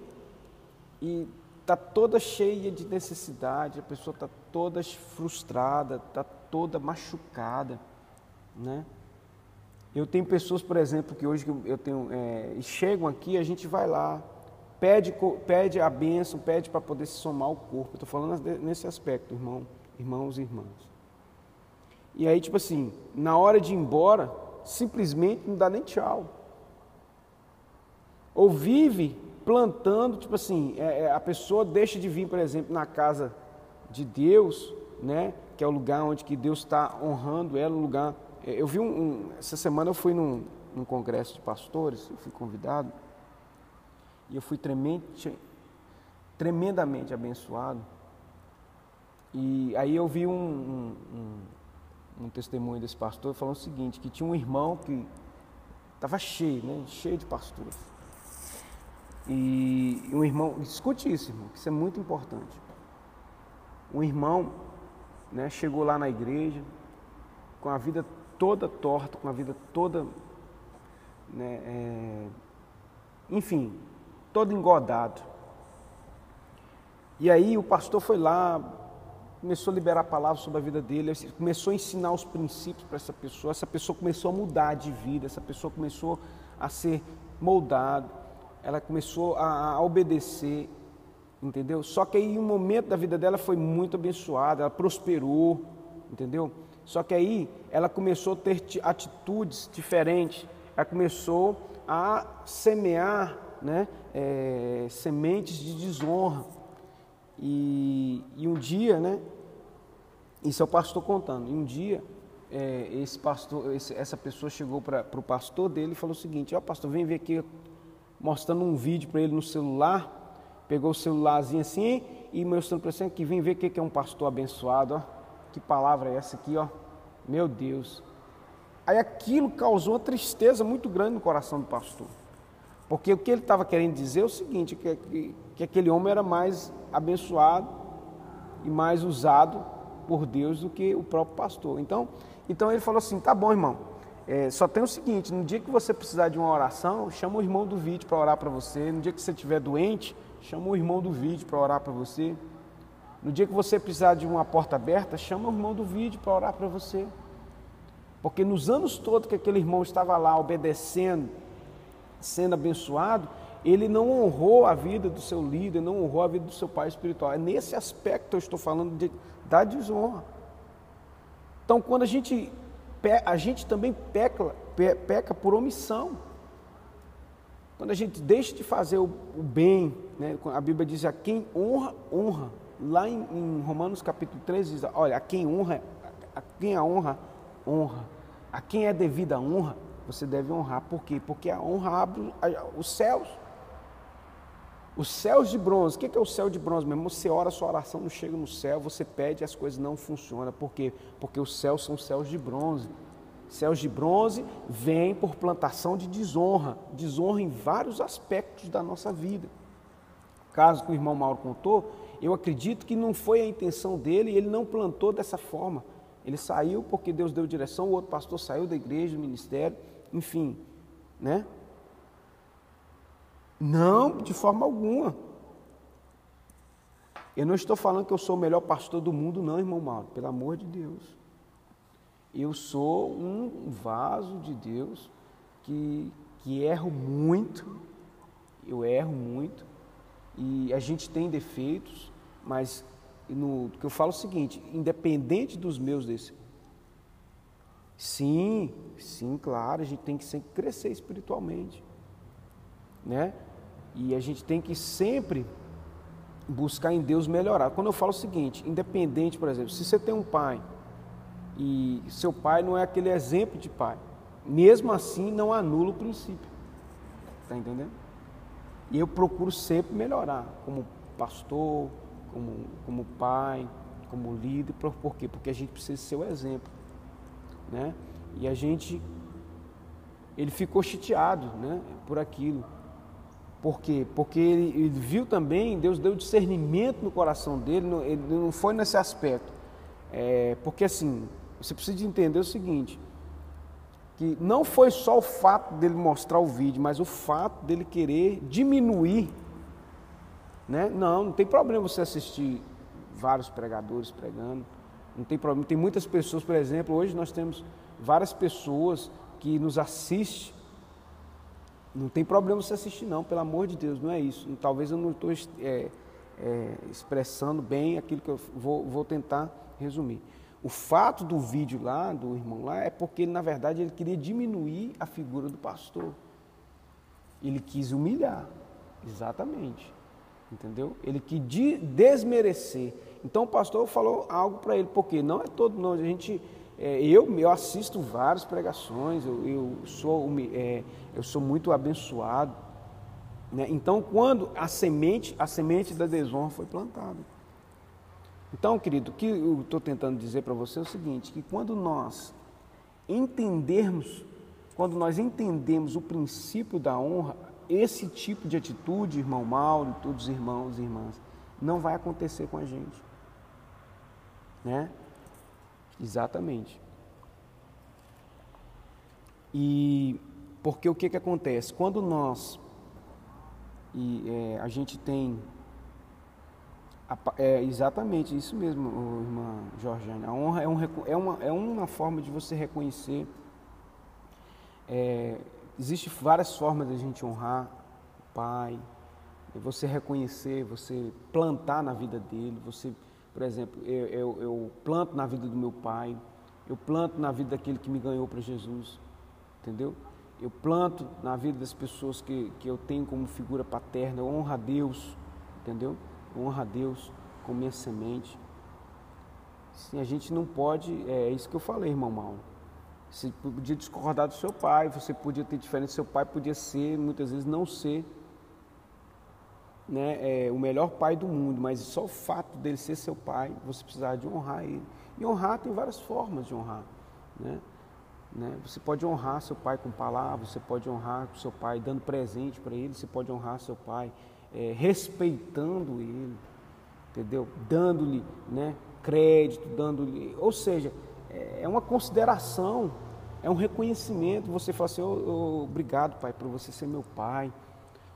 e está toda cheia de necessidade, a pessoa está toda frustrada, está toda machucada, né? Eu tenho pessoas, por exemplo, que hoje eu tenho, é, chegam aqui, a gente vai lá, pede, pede a bênção, pede para poder se somar ao corpo. Estou falando nesse aspecto, irmão, irmãos e irmãs. E aí, tipo assim, na hora de ir embora, simplesmente não dá nem tchau. Ou vive plantando, tipo assim, é, é, a pessoa deixa de vir, por exemplo, na casa de Deus, né? Que é o lugar onde que Deus está honrando ela, o lugar é, eu vi um, um, essa semana eu fui num, num, congresso de pastores, eu fui convidado e eu fui tremendamente, tremendamente abençoado. E aí eu vi um, um, testemunho desse pastor falando o seguinte, que tinha um irmão que estava cheio, né, cheio de pastores. E um irmão, escute isso, irmão, que isso é muito importante. Um irmão né, chegou lá na igreja com a vida toda torta, com a vida toda, né, é, enfim, todo engodado. E aí o pastor foi lá, começou a liberar palavras sobre a vida dele, começou a ensinar os princípios para essa pessoa, essa pessoa começou a mudar de vida, essa pessoa começou a ser moldado, ela começou a, a obedecer, entendeu? Só que aí um momento da vida dela foi muito abençoado, ela prosperou, entendeu? Só que aí ela começou a ter atitudes diferentes, ela começou a semear né, é, sementes de desonra. E, e, um dia, né, isso é o pastor contando, e um dia é, esse pastor, esse, essa pessoa chegou para o pastor dele e falou o seguinte, ó oh, pastor, vem ver aqui, mostrando um vídeo para ele no celular, pegou o celularzinho assim e mostrando para ele que vem ver o que é um pastor abençoado, ó. Que palavra é essa aqui, ó? Meu Deus. Aí aquilo causou uma tristeza muito grande no coração do pastor. Porque o que ele estava querendo dizer é o seguinte, que, que, que aquele homem era mais abençoado e mais usado por Deus do que o próprio pastor. Então, então ele falou assim, tá bom, irmão, é, só tem o seguinte, no dia que você precisar de uma oração, chama o irmão do vídeo para orar para você. No dia que você estiver doente, chama o irmão do vídeo para orar para você. No dia que você precisar de uma porta aberta, chama o irmão do vídeo para orar para você. Porque nos anos todos que aquele irmão estava lá obedecendo, sendo abençoado, ele não honrou a vida do seu líder, não honrou a vida do seu pai espiritual. É nesse aspecto que eu estou falando de, da desonra. Então, quando a gente, a gente também peca, peca por omissão. Quando a gente deixa de fazer o, bem, né? a Bíblia diz a quem honra, honra lá em, em, Romanos capítulo 13 diz, olha, a quem honra, a quem a honra, honra. A quem é devida a honra, você deve honrar. Por quê? Porque a honra abre os céus. Os céus de bronze. O que é o céu de bronze mesmo? Você ora, sua oração não chega no céu, você pede e as coisas não funcionam. Por quê? Porque os céus são céus de bronze. Céus de bronze vêm por plantação de desonra. Desonra em vários aspectos da nossa vida. Caso que o irmão Mauro contou, eu acredito que não foi a intenção dele e ele não plantou dessa forma. Ele saiu porque Deus deu direção, o outro pastor saiu da igreja, do ministério, enfim, né? Não, de forma alguma. Eu não estou falando que eu sou o melhor pastor do mundo, não, irmão Mauro, pelo amor de Deus. Eu sou um vaso de Deus que, que erro muito, eu erro muito, E a gente tem defeitos, mas no que eu falo o seguinte, independente dos meus defeitos, sim, sim, claro, a gente tem que sempre crescer espiritualmente, né? E a gente tem que sempre buscar em Deus melhorar. Quando eu falo o seguinte, independente, por exemplo, se você tem um pai e seu pai não é aquele exemplo de pai, mesmo assim não anula o princípio. Está entendendo? E eu procuro sempre melhorar, como pastor, como, como pai, como líder. Por quê? Porque a gente precisa ser o exemplo. Né? E a gente, ele ficou chateado né, por aquilo. Por quê? Porque ele, viu também, Deus deu discernimento no coração dele, ele não foi nesse aspecto. É, porque assim, você precisa entender o seguinte, que não foi só o fato dele mostrar o vídeo, mas o fato dele querer diminuir. Né? Não, não tem problema você assistir vários pregadores pregando, não tem problema. Tem muitas pessoas, por exemplo, hoje nós temos várias pessoas que nos assistem não tem problema você assistir, não, pelo amor de Deus, não é isso. Talvez eu não estou é, é, expressando bem aquilo que eu vou, vou tentar resumir. O fato do vídeo lá, do irmão lá, é porque, na verdade, ele queria diminuir a figura do pastor. Ele quis humilhar, exatamente. Entendeu? Ele quis desmerecer. Então o pastor falou algo para ele, porque não é todo, não. A gente é, eu, eu assisto várias pregações, eu, eu sou, é, eu sou muito abençoado. Né? Então, quando a semente, a semente da desonra foi plantada. Então, querido, o que eu estou tentando dizer para você é o seguinte, que quando nós entendermos, quando nós entendemos o princípio da honra, esse tipo de atitude, irmão Mauro, todos os irmãos e irmãs, não vai acontecer com a gente. Né? Exatamente. E porque o que, que acontece? Quando nós e é, a gente tem é exatamente isso mesmo, irmã Georgiane. A honra é, um, é, uma, é uma forma de você reconhecer. É, Existem várias formas de a gente honrar o pai, você reconhecer, você plantar na vida dele, você por exemplo, eu, eu, eu planto na vida do meu pai, eu planto na vida daquele que me ganhou para Jesus, entendeu? Eu planto na vida das pessoas que, que eu tenho como figura paterna, eu honro a Deus, entendeu? Eu honro a Deus com minha semente. Sim, a gente não pode, é, é isso que eu falei, irmão Mauro. Você podia discordar do seu pai, você podia ter diferença, seu pai podia ser, muitas vezes não ser né, é, o melhor pai do mundo, mas só o fato dele ser seu pai, você precisar de honrar ele. E honrar tem várias formas de honrar. Né? Né? Você pode honrar seu pai com palavras, você pode honrar seu pai dando presente para ele, você pode honrar seu pai é, respeitando ele, entendeu? Dando-lhe né, crédito, dando-lhe. Ou seja, é, é uma consideração, é um reconhecimento. Você fala assim, oh, oh, obrigado, pai, por você ser meu pai.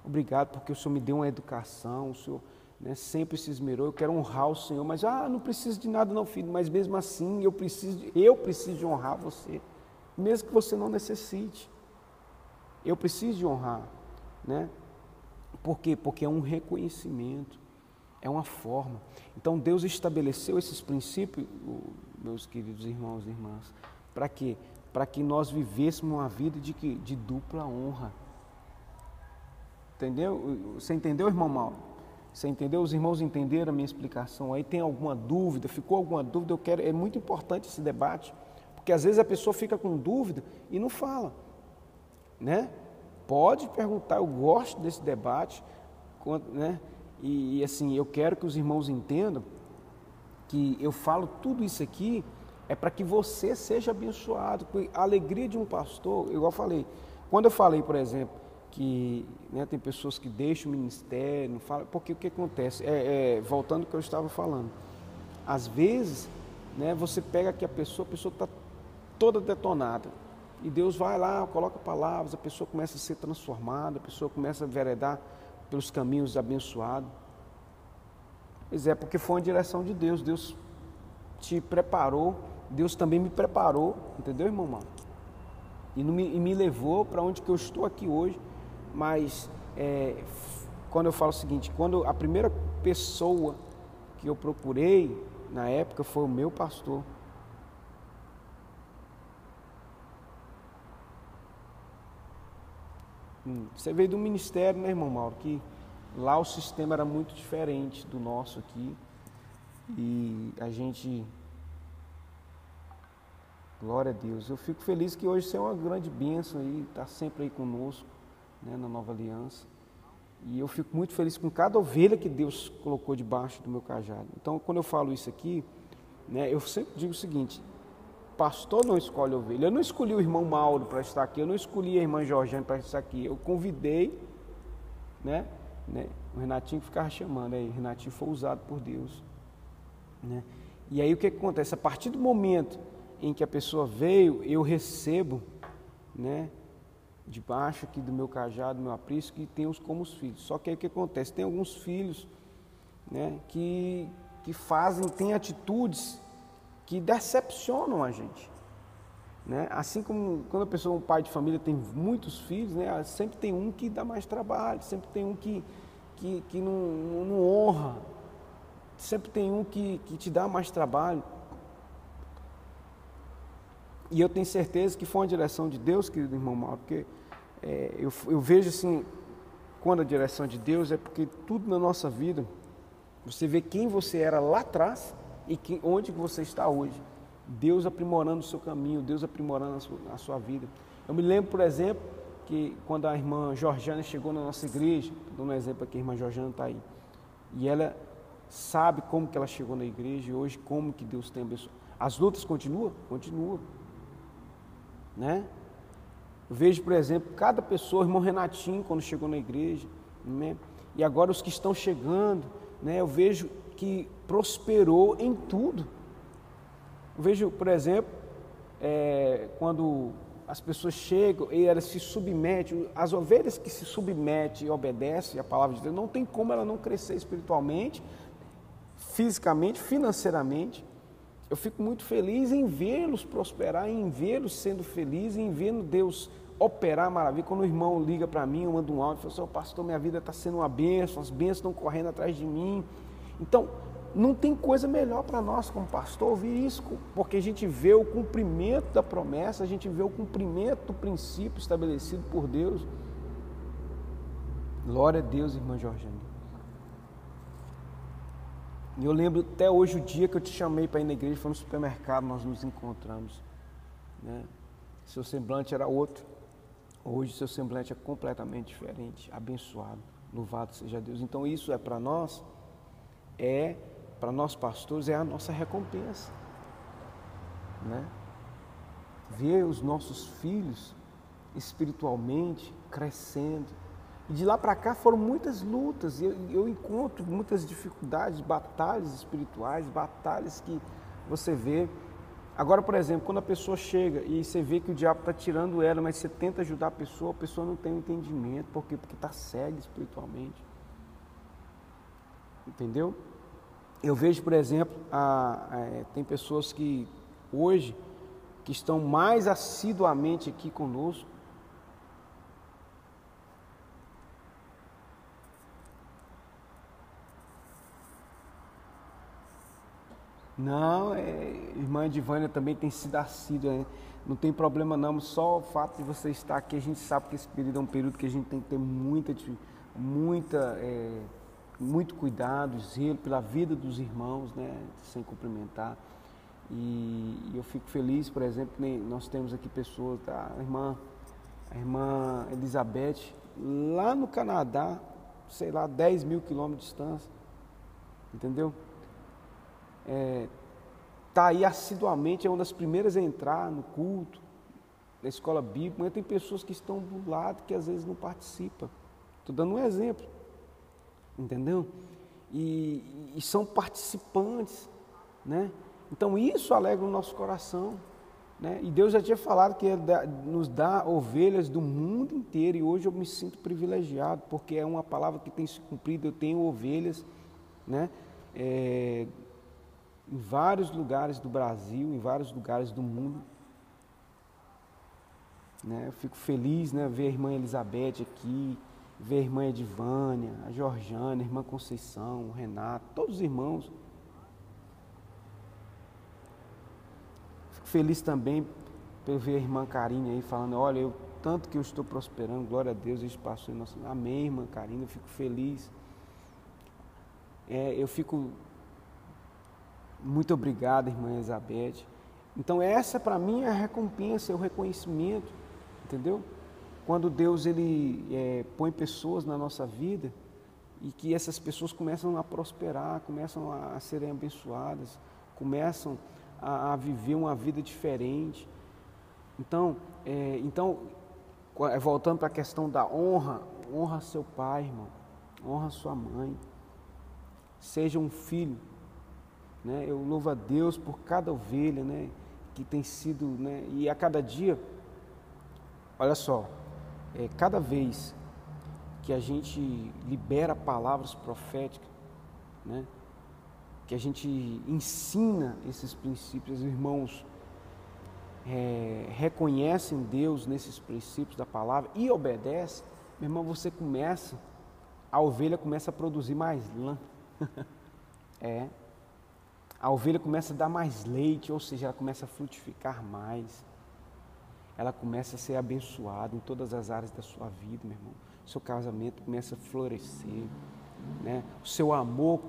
Obrigado porque o Senhor me deu uma educação, o Senhor né, sempre se esmerou, eu quero honrar o Senhor, mas ah, não preciso de nada não, filho, mas mesmo assim eu preciso, eu preciso de honrar você, mesmo que você não necessite. Eu preciso de honrar, né? Por quê? Porque é um reconhecimento, é uma forma. Então Deus estabeleceu esses princípios, meus queridos irmãos e irmãs, para quê? Para que nós vivêssemos uma vida de, de dupla honra. Entendeu? Você entendeu, irmão Mauro? Você entendeu? Os irmãos entenderam a minha explicação aí? Tem alguma dúvida? Ficou alguma dúvida? Eu quero. É muito importante esse debate, porque às vezes a pessoa fica com dúvida e não fala, né? Pode perguntar. Eu gosto desse debate, né? E, e assim, eu quero que os irmãos entendam que eu falo tudo isso aqui é para que você seja abençoado. A alegria de um pastor, igual eu falei, quando eu falei, por exemplo, que né, tem pessoas que deixam o ministério, não falam, porque o que acontece? É, é, voltando ao que eu estava falando, às vezes né, você pega que a pessoa, a pessoa está toda detonada, e Deus vai lá, coloca palavras, a pessoa começa a ser transformada, a pessoa começa a veredar pelos caminhos abençoados. Pois é, porque foi uma direção de Deus, Deus te preparou, Deus também me preparou, entendeu, irmão? E, me, e me levou para onde que eu estou aqui hoje mas é, quando eu falo o seguinte, quando a primeira pessoa que eu procurei na época foi o meu pastor. Hum, você veio do ministério, né, irmão Mauro? Que lá o sistema era muito diferente do nosso aqui. E a gente. Glória a Deus. Eu fico feliz que hoje você é uma grande bênção aí, está sempre aí conosco, né, na nova aliança. E eu fico muito feliz com cada ovelha que Deus colocou debaixo do meu cajado. Então, quando eu falo isso aqui, né, eu sempre digo o seguinte: pastor não escolhe ovelha. Eu não escolhi o irmão Mauro para estar aqui, eu não escolhi a irmã Georgiane para estar aqui. Eu convidei, né, né, o Renatinho que ficava chamando aí. Renatinho foi usado por Deus. Né? E aí o que, que acontece? A partir do momento em que a pessoa veio, eu recebo, né, debaixo aqui do meu cajado, do meu aprisco, e tenho-os como os filhos. Só que aí o que acontece? Tem alguns filhos né, que, que fazem, têm atitudes que decepcionam a gente. Né? Assim como quando a pessoa, um pai de família, tem muitos filhos, né, sempre tem um que dá mais trabalho, sempre tem um que, que, que não, não honra, sempre tem um que, que te dá mais trabalho. E eu tenho certeza que foi uma direção de Deus, querido irmão Mauro, porque é, eu, eu vejo assim, quando a direção de Deus é porque tudo na nossa vida, você vê quem você era lá atrás e que, onde você está hoje. Deus aprimorando o seu caminho, Deus aprimorando a sua, a sua vida. Eu me lembro, por exemplo, que quando a irmã Georgiana chegou na nossa igreja, dando um exemplo aqui, a irmã Georgiana está aí, e ela sabe como que ela chegou na igreja e hoje como que Deus tem abençoado. As lutas continuam? Continuam. Né? Vejo, por exemplo, cada pessoa, o irmão Renatinho, quando chegou na igreja, né? e agora os que estão chegando, né? eu vejo que prosperou em tudo. Eu vejo, por exemplo, é, quando as pessoas chegam e elas se submetem, as ovelhas que se submetem e obedecem à palavra de Deus, não tem como ela não crescer espiritualmente, fisicamente, financeiramente. Eu fico muito feliz em vê-los prosperar, em vê-los sendo felizes, em vendo Deus operar maravilha. Quando o irmão liga para mim, eu mando um áudio e fala assim, pastor, minha vida está sendo uma bênção, as bênçãos estão correndo atrás de mim. Então, não tem coisa melhor para nós como pastor ouvir isso, porque a gente vê o cumprimento da promessa, a gente vê o cumprimento do princípio estabelecido por Deus. Glória a Deus, irmã Jorgine. E eu lembro até hoje o dia que eu te chamei para ir na igreja, foi no supermercado, nós nos encontramos. Né? Seu semblante era outro. Hoje seu semblante é completamente diferente, abençoado. Louvado seja Deus. Então isso é para nós, é para nós pastores, é a nossa recompensa. Né? Ver os nossos filhos espiritualmente crescendo, e de lá para cá foram muitas lutas, eu, eu encontro muitas dificuldades, batalhas espirituais, batalhas que você vê. Agora, por exemplo, quando a pessoa chega e você vê que o diabo está tirando ela, mas você tenta ajudar a pessoa, a pessoa não tem um entendimento, por quê? Porque está cega espiritualmente. Entendeu? Eu vejo, por exemplo, a, a, é, tem pessoas que hoje que estão mais assiduamente aqui conosco, Não, é, irmã Divânia também tem sido assídua, né? não tem problema não, só o fato de você estar aqui, a gente sabe que esse período é um período que a gente tem que ter muita, muita, é, muito cuidado, zelo pela vida dos irmãos, né, sem cumprimentar. E, eu fico feliz, por exemplo, nós temos aqui pessoas, tá? a irmã, a irmã Elizabeth, lá no Canadá, sei lá, 10 mil quilômetros de distância, entendeu? É, tá aí assiduamente, é uma das primeiras a entrar no culto, na escola bíblica, mas tem pessoas que estão do lado que às vezes não participam. Estou dando um exemplo, entendeu? E, e, são participantes, né? Então isso alegra o nosso coração, né? E Deus já tinha falado que nos dá ovelhas do mundo inteiro e hoje eu me sinto privilegiado porque é uma palavra que tem se cumprido. Eu tenho ovelhas, né? É, em vários lugares do Brasil, em vários lugares do mundo. Né? Eu fico feliz né, ver a irmã Elizabeth aqui, ver a irmã Edivânia, a Georgiana, a irmã Conceição, o Renato, todos os irmãos. Fico feliz também por ver a irmã Karine aí falando, olha, eu tanto que eu estou prosperando, glória a Deus, isso passou em nosso. Amém, irmã Karine, eu fico feliz. É, eu fico muito obrigado, irmã Elizabeth. Então essa para mim é a recompensa, é o reconhecimento, entendeu? Quando Deus ele é, põe pessoas na nossa vida e que essas pessoas começam a prosperar, começam a, serem abençoadas, começam a, a, viver uma vida diferente. Então, é, então é, voltando para a questão da honra, honra seu pai, irmão, honra sua mãe, seja um filho. Né? Eu louvo a Deus por cada ovelha, né? que tem sido, né? E a cada dia, olha só, é, cada vez que a gente libera palavras proféticas, né? Que a gente ensina esses princípios, os irmãos é, reconhecem Deus nesses princípios da palavra e obedecem, meu irmão, você começa, a ovelha começa a produzir mais lã. [LAUGHS] é, a ovelha começa a dar mais leite, ou seja, ela começa a frutificar mais. Ela começa a ser abençoada em todas as áreas da sua vida, meu irmão. O seu casamento começa a florescer, né? O seu amor,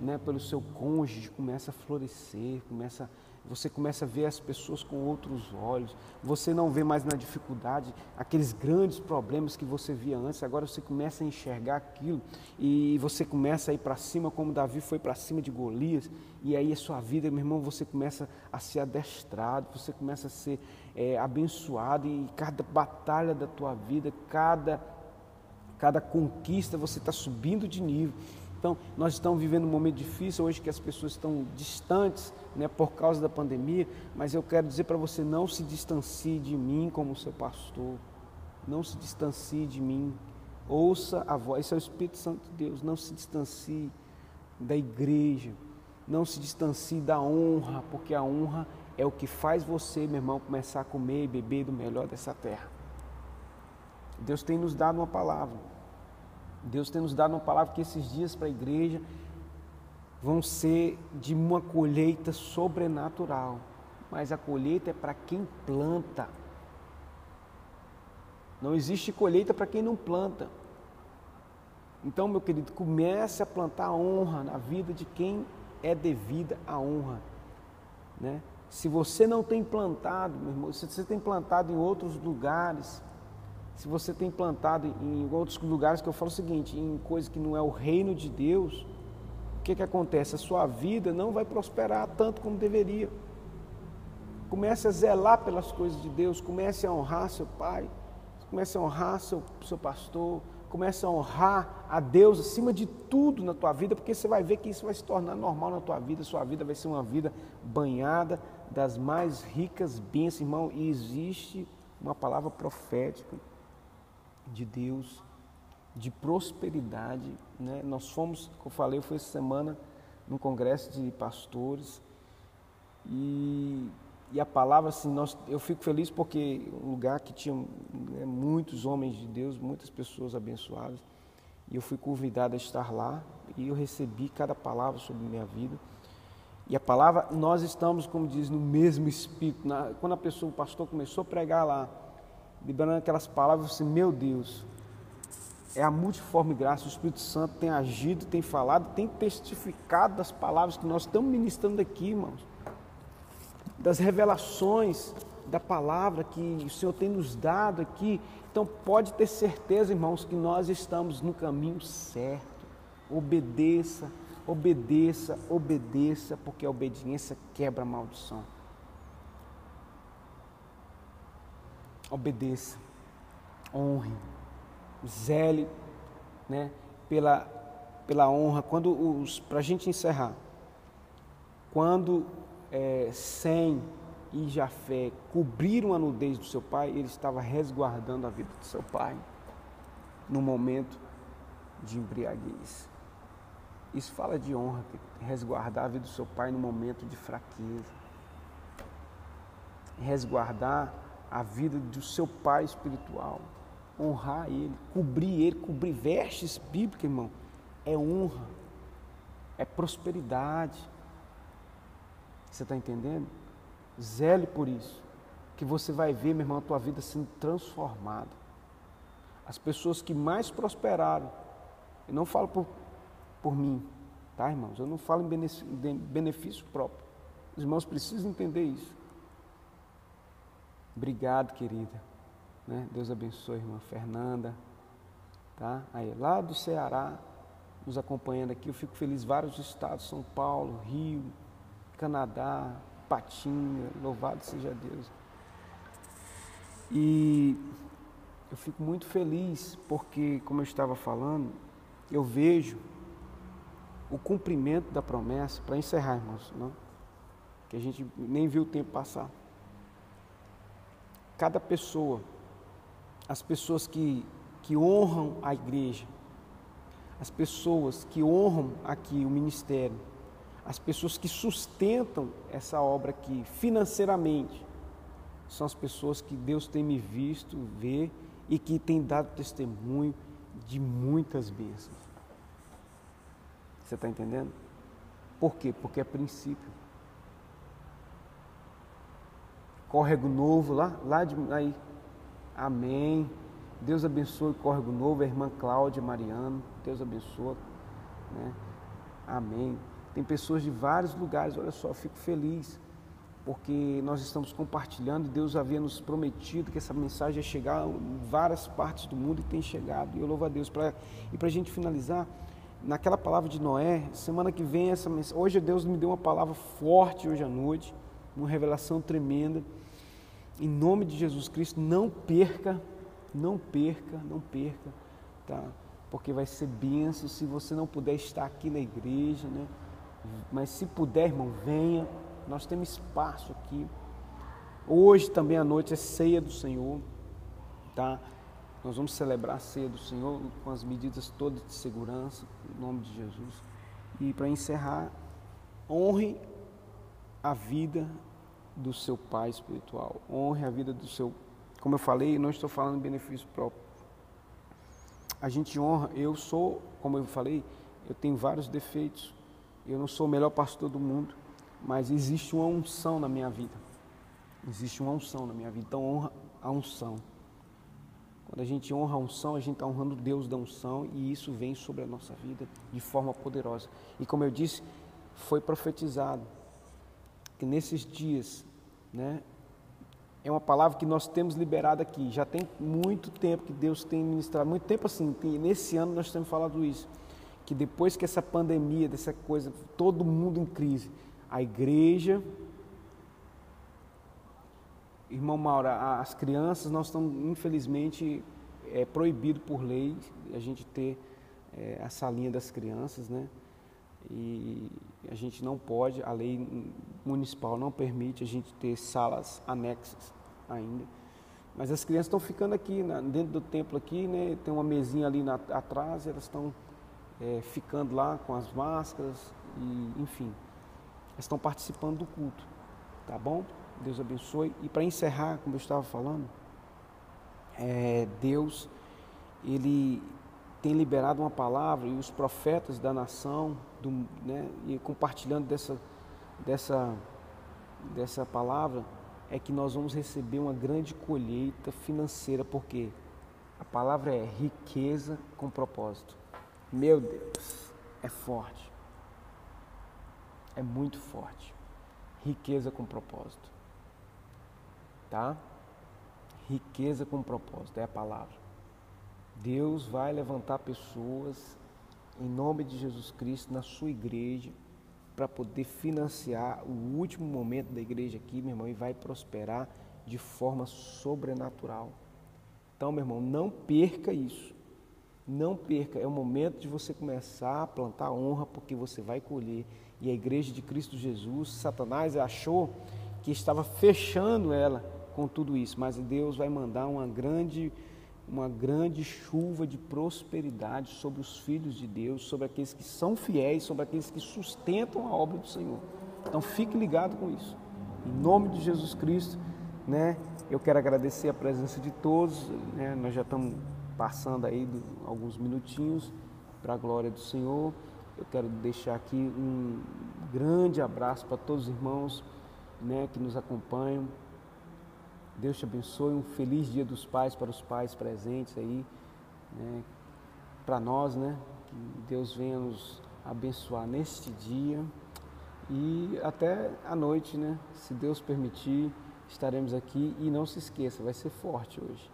né, pelo seu cônjuge começa a florescer, começa a você começa a ver as pessoas com outros olhos. Você não vê mais na dificuldade aqueles grandes problemas que você via antes. Agora você começa a enxergar aquilo e você começa a ir para cima, como Davi foi para cima de Golias. E aí a sua vida, meu irmão, você começa a ser adestrado, você começa a ser é, abençoado e cada batalha da tua vida, cada cada conquista você está subindo de nível. Então, nós estamos vivendo um momento difícil hoje que as pessoas estão distantes né, por causa da pandemia, mas eu quero dizer para você: não se distancie de mim como seu pastor, não se distancie de mim, ouça a voz, esse é o Espírito Santo de Deus, não se distancie da igreja, não se distancie da honra, porque a honra é o que faz você, meu irmão, começar a comer e beber do melhor dessa terra. Deus tem nos dado uma palavra. Deus tem nos dado uma palavra que esses dias para a igreja vão ser de uma colheita sobrenatural. Mas a colheita é para quem planta. Não existe colheita para quem não planta. Então, meu querido, comece a plantar honra na vida de quem é devida a honra. Né? Se você não tem plantado, meu irmão, se você tem plantado em outros lugares, se você tem plantado em outros lugares que eu falo o seguinte, em coisa que não é o reino de Deus, o que, que acontece? A sua vida não vai prosperar tanto como deveria. Comece a zelar pelas coisas de Deus, comece a honrar seu pai, comece a honrar seu, seu pastor, comece a honrar a Deus acima de tudo na tua vida, porque você vai ver que isso vai se tornar normal na tua vida, sua vida vai ser uma vida banhada das mais ricas bênçãos, irmão, e existe uma palavra profética de Deus, de prosperidade. Né? Nós fomos, como eu falei, foi essa semana num congresso de pastores e, e a palavra, assim, nós, eu fico feliz porque um lugar que tinha né, muitos homens de Deus, muitas pessoas abençoadas, e eu fui convidado a estar lá e eu recebi cada palavra sobre minha vida. E a palavra, nós estamos, como diz, no mesmo espírito. Na, quando a pessoa, o pastor começou a pregar lá, liberando aquelas palavras, assim, meu Deus, é a multiforme graça, o Espírito Santo tem agido, tem falado, tem testificado das palavras que nós estamos ministrando aqui, irmãos, das revelações da palavra que o Senhor tem nos dado aqui. Então pode ter certeza, irmãos, que nós estamos no caminho certo. Obedeça, obedeça, obedeça, porque a obediência quebra a maldição. Obedeça, honre, zele né, pela, pela honra. Quando os, para a gente encerrar, quando é, Sem e Jafé cobriram a nudez do seu pai, ele estava resguardando a vida do seu pai no momento de embriaguez. Isso fala de honra, resguardar a vida do seu pai no momento de fraqueza. Resguardar a vida do seu pai espiritual. honrar Ele, cobrir Ele, cobrir vestes bíblicas, irmão, é honra, é prosperidade. Você está entendendo? Zele por isso, que você vai ver, meu irmão, a tua vida sendo transformada. As pessoas que mais prosperaram, eu não falo por, por mim, tá, irmãos? Eu não falo em benefício, próprio. Os irmãos precisam entender isso. Obrigado, querida. Né? Deus abençoe, irmã Fernanda. Tá? Aí, lá do Ceará, nos acompanhando aqui. Eu fico feliz, vários estados, São Paulo, Rio, Canadá, Patinga, louvado seja Deus. E eu fico muito feliz porque, como eu estava falando, eu vejo o cumprimento da promessa, para encerrar, irmãos, não? que a gente nem viu o tempo passar. Cada pessoa, as pessoas que, que honram a igreja, as pessoas que honram aqui o ministério, as pessoas que sustentam essa obra aqui financeiramente, são as pessoas que Deus tem me visto ver e que tem dado testemunho de muitas bênçãos. Você está entendendo? Por quê? Porque é princípio. Córrego novo lá, lá de aí. Amém. Deus abençoe o Córrego Novo, a irmã Cláudia Mariano. Deus abençoe. Né? Amém. Tem pessoas de vários lugares, olha só, fico feliz, porque nós estamos compartilhando e Deus havia nos prometido que essa mensagem ia chegar em várias partes do mundo e tem chegado. E eu louvo a Deus. Pra, e para a gente finalizar, naquela palavra de Noé, semana que vem, essa mensagem, hoje Deus me deu uma palavra forte hoje à noite, uma revelação tremenda. Em nome de Jesus Cristo, não perca, não perca, não perca, tá? Porque vai ser benção se você não puder estar aqui na igreja, né? Mas se puder, irmão, venha. Nós temos espaço aqui. Hoje também à noite é ceia do Senhor, tá? Nós vamos celebrar a ceia do Senhor com as medidas todas de segurança, em nome de Jesus. E para encerrar, honre a vida do seu pai espiritual. Honre a vida do seu. Como eu falei, não estou falando benefício próprio. A gente honra. Eu sou, como eu falei, eu tenho vários defeitos. Eu não sou o melhor pastor do mundo, mas existe uma unção na minha vida. Existe uma unção na minha vida. Então honra a unção. Quando a gente honra a unção, a gente está honrando Deus da unção e isso vem sobre a nossa vida de forma poderosa. E como eu disse, foi profetizado que nesses dias, né, é uma palavra que nós temos liberado aqui. Já tem muito tempo que Deus tem ministrado, muito tempo assim, tem, nesse ano nós temos falado isso que depois que essa pandemia, dessa coisa, todo mundo em crise, a igreja, irmão Maura, as crianças, nós estamos, infelizmente, é proibido por lei a gente ter é, a salinha das crianças, né? E a gente não pode, a lei municipal não permite a gente ter salas anexas ainda. Mas as crianças estão ficando aqui, né, dentro do templo aqui, né? Tem uma mesinha ali na, atrás, elas estão é, ficando lá com as máscaras e enfim, estão participando do culto, tá bom? Deus abençoe. E para encerrar, como eu estava falando, é, Deus ele tem liberado uma palavra e os profetas da nação, do, né, e compartilhando dessa, dessa, dessa palavra, é que nós vamos receber uma grande colheita financeira, porque a palavra é riqueza com propósito. Meu Deus, é forte. É muito forte. Riqueza com propósito. Tá? Riqueza com propósito é a palavra. Deus vai levantar pessoas em nome de Jesus Cristo na sua igreja para poder financiar o último momento da igreja aqui, meu irmão, e vai prosperar de forma sobrenatural. Então, meu irmão, não perca isso. Não perca, é o momento de você começar a plantar honra, porque você vai colher. E a igreja de Cristo Jesus, Satanás achou que estava fechando ela com tudo isso, mas Deus vai mandar uma grande uma grande chuva de prosperidade sobre os filhos de Deus, sobre aqueles que são fiéis, sobre aqueles que sustentam a obra do Senhor. Então fique ligado com isso. Em nome de Jesus Cristo, né? Eu quero agradecer a presença de todos, né? nós já estamos passando aí alguns minutinhos para a glória do Senhor. Eu quero deixar aqui um grande abraço para todos os irmãos né, que nos acompanham. Deus te abençoe, um feliz dia dos pais para os pais presentes aí, né, para nós, né? Que Deus venha nos abençoar neste dia e até a noite, né? Se Deus permitir, estaremos aqui e não se esqueça, vai ser forte hoje.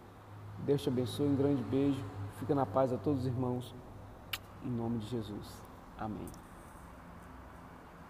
Deus te abençoe, um grande beijo, fica na paz a todos os irmãos, em nome de Jesus. Amém.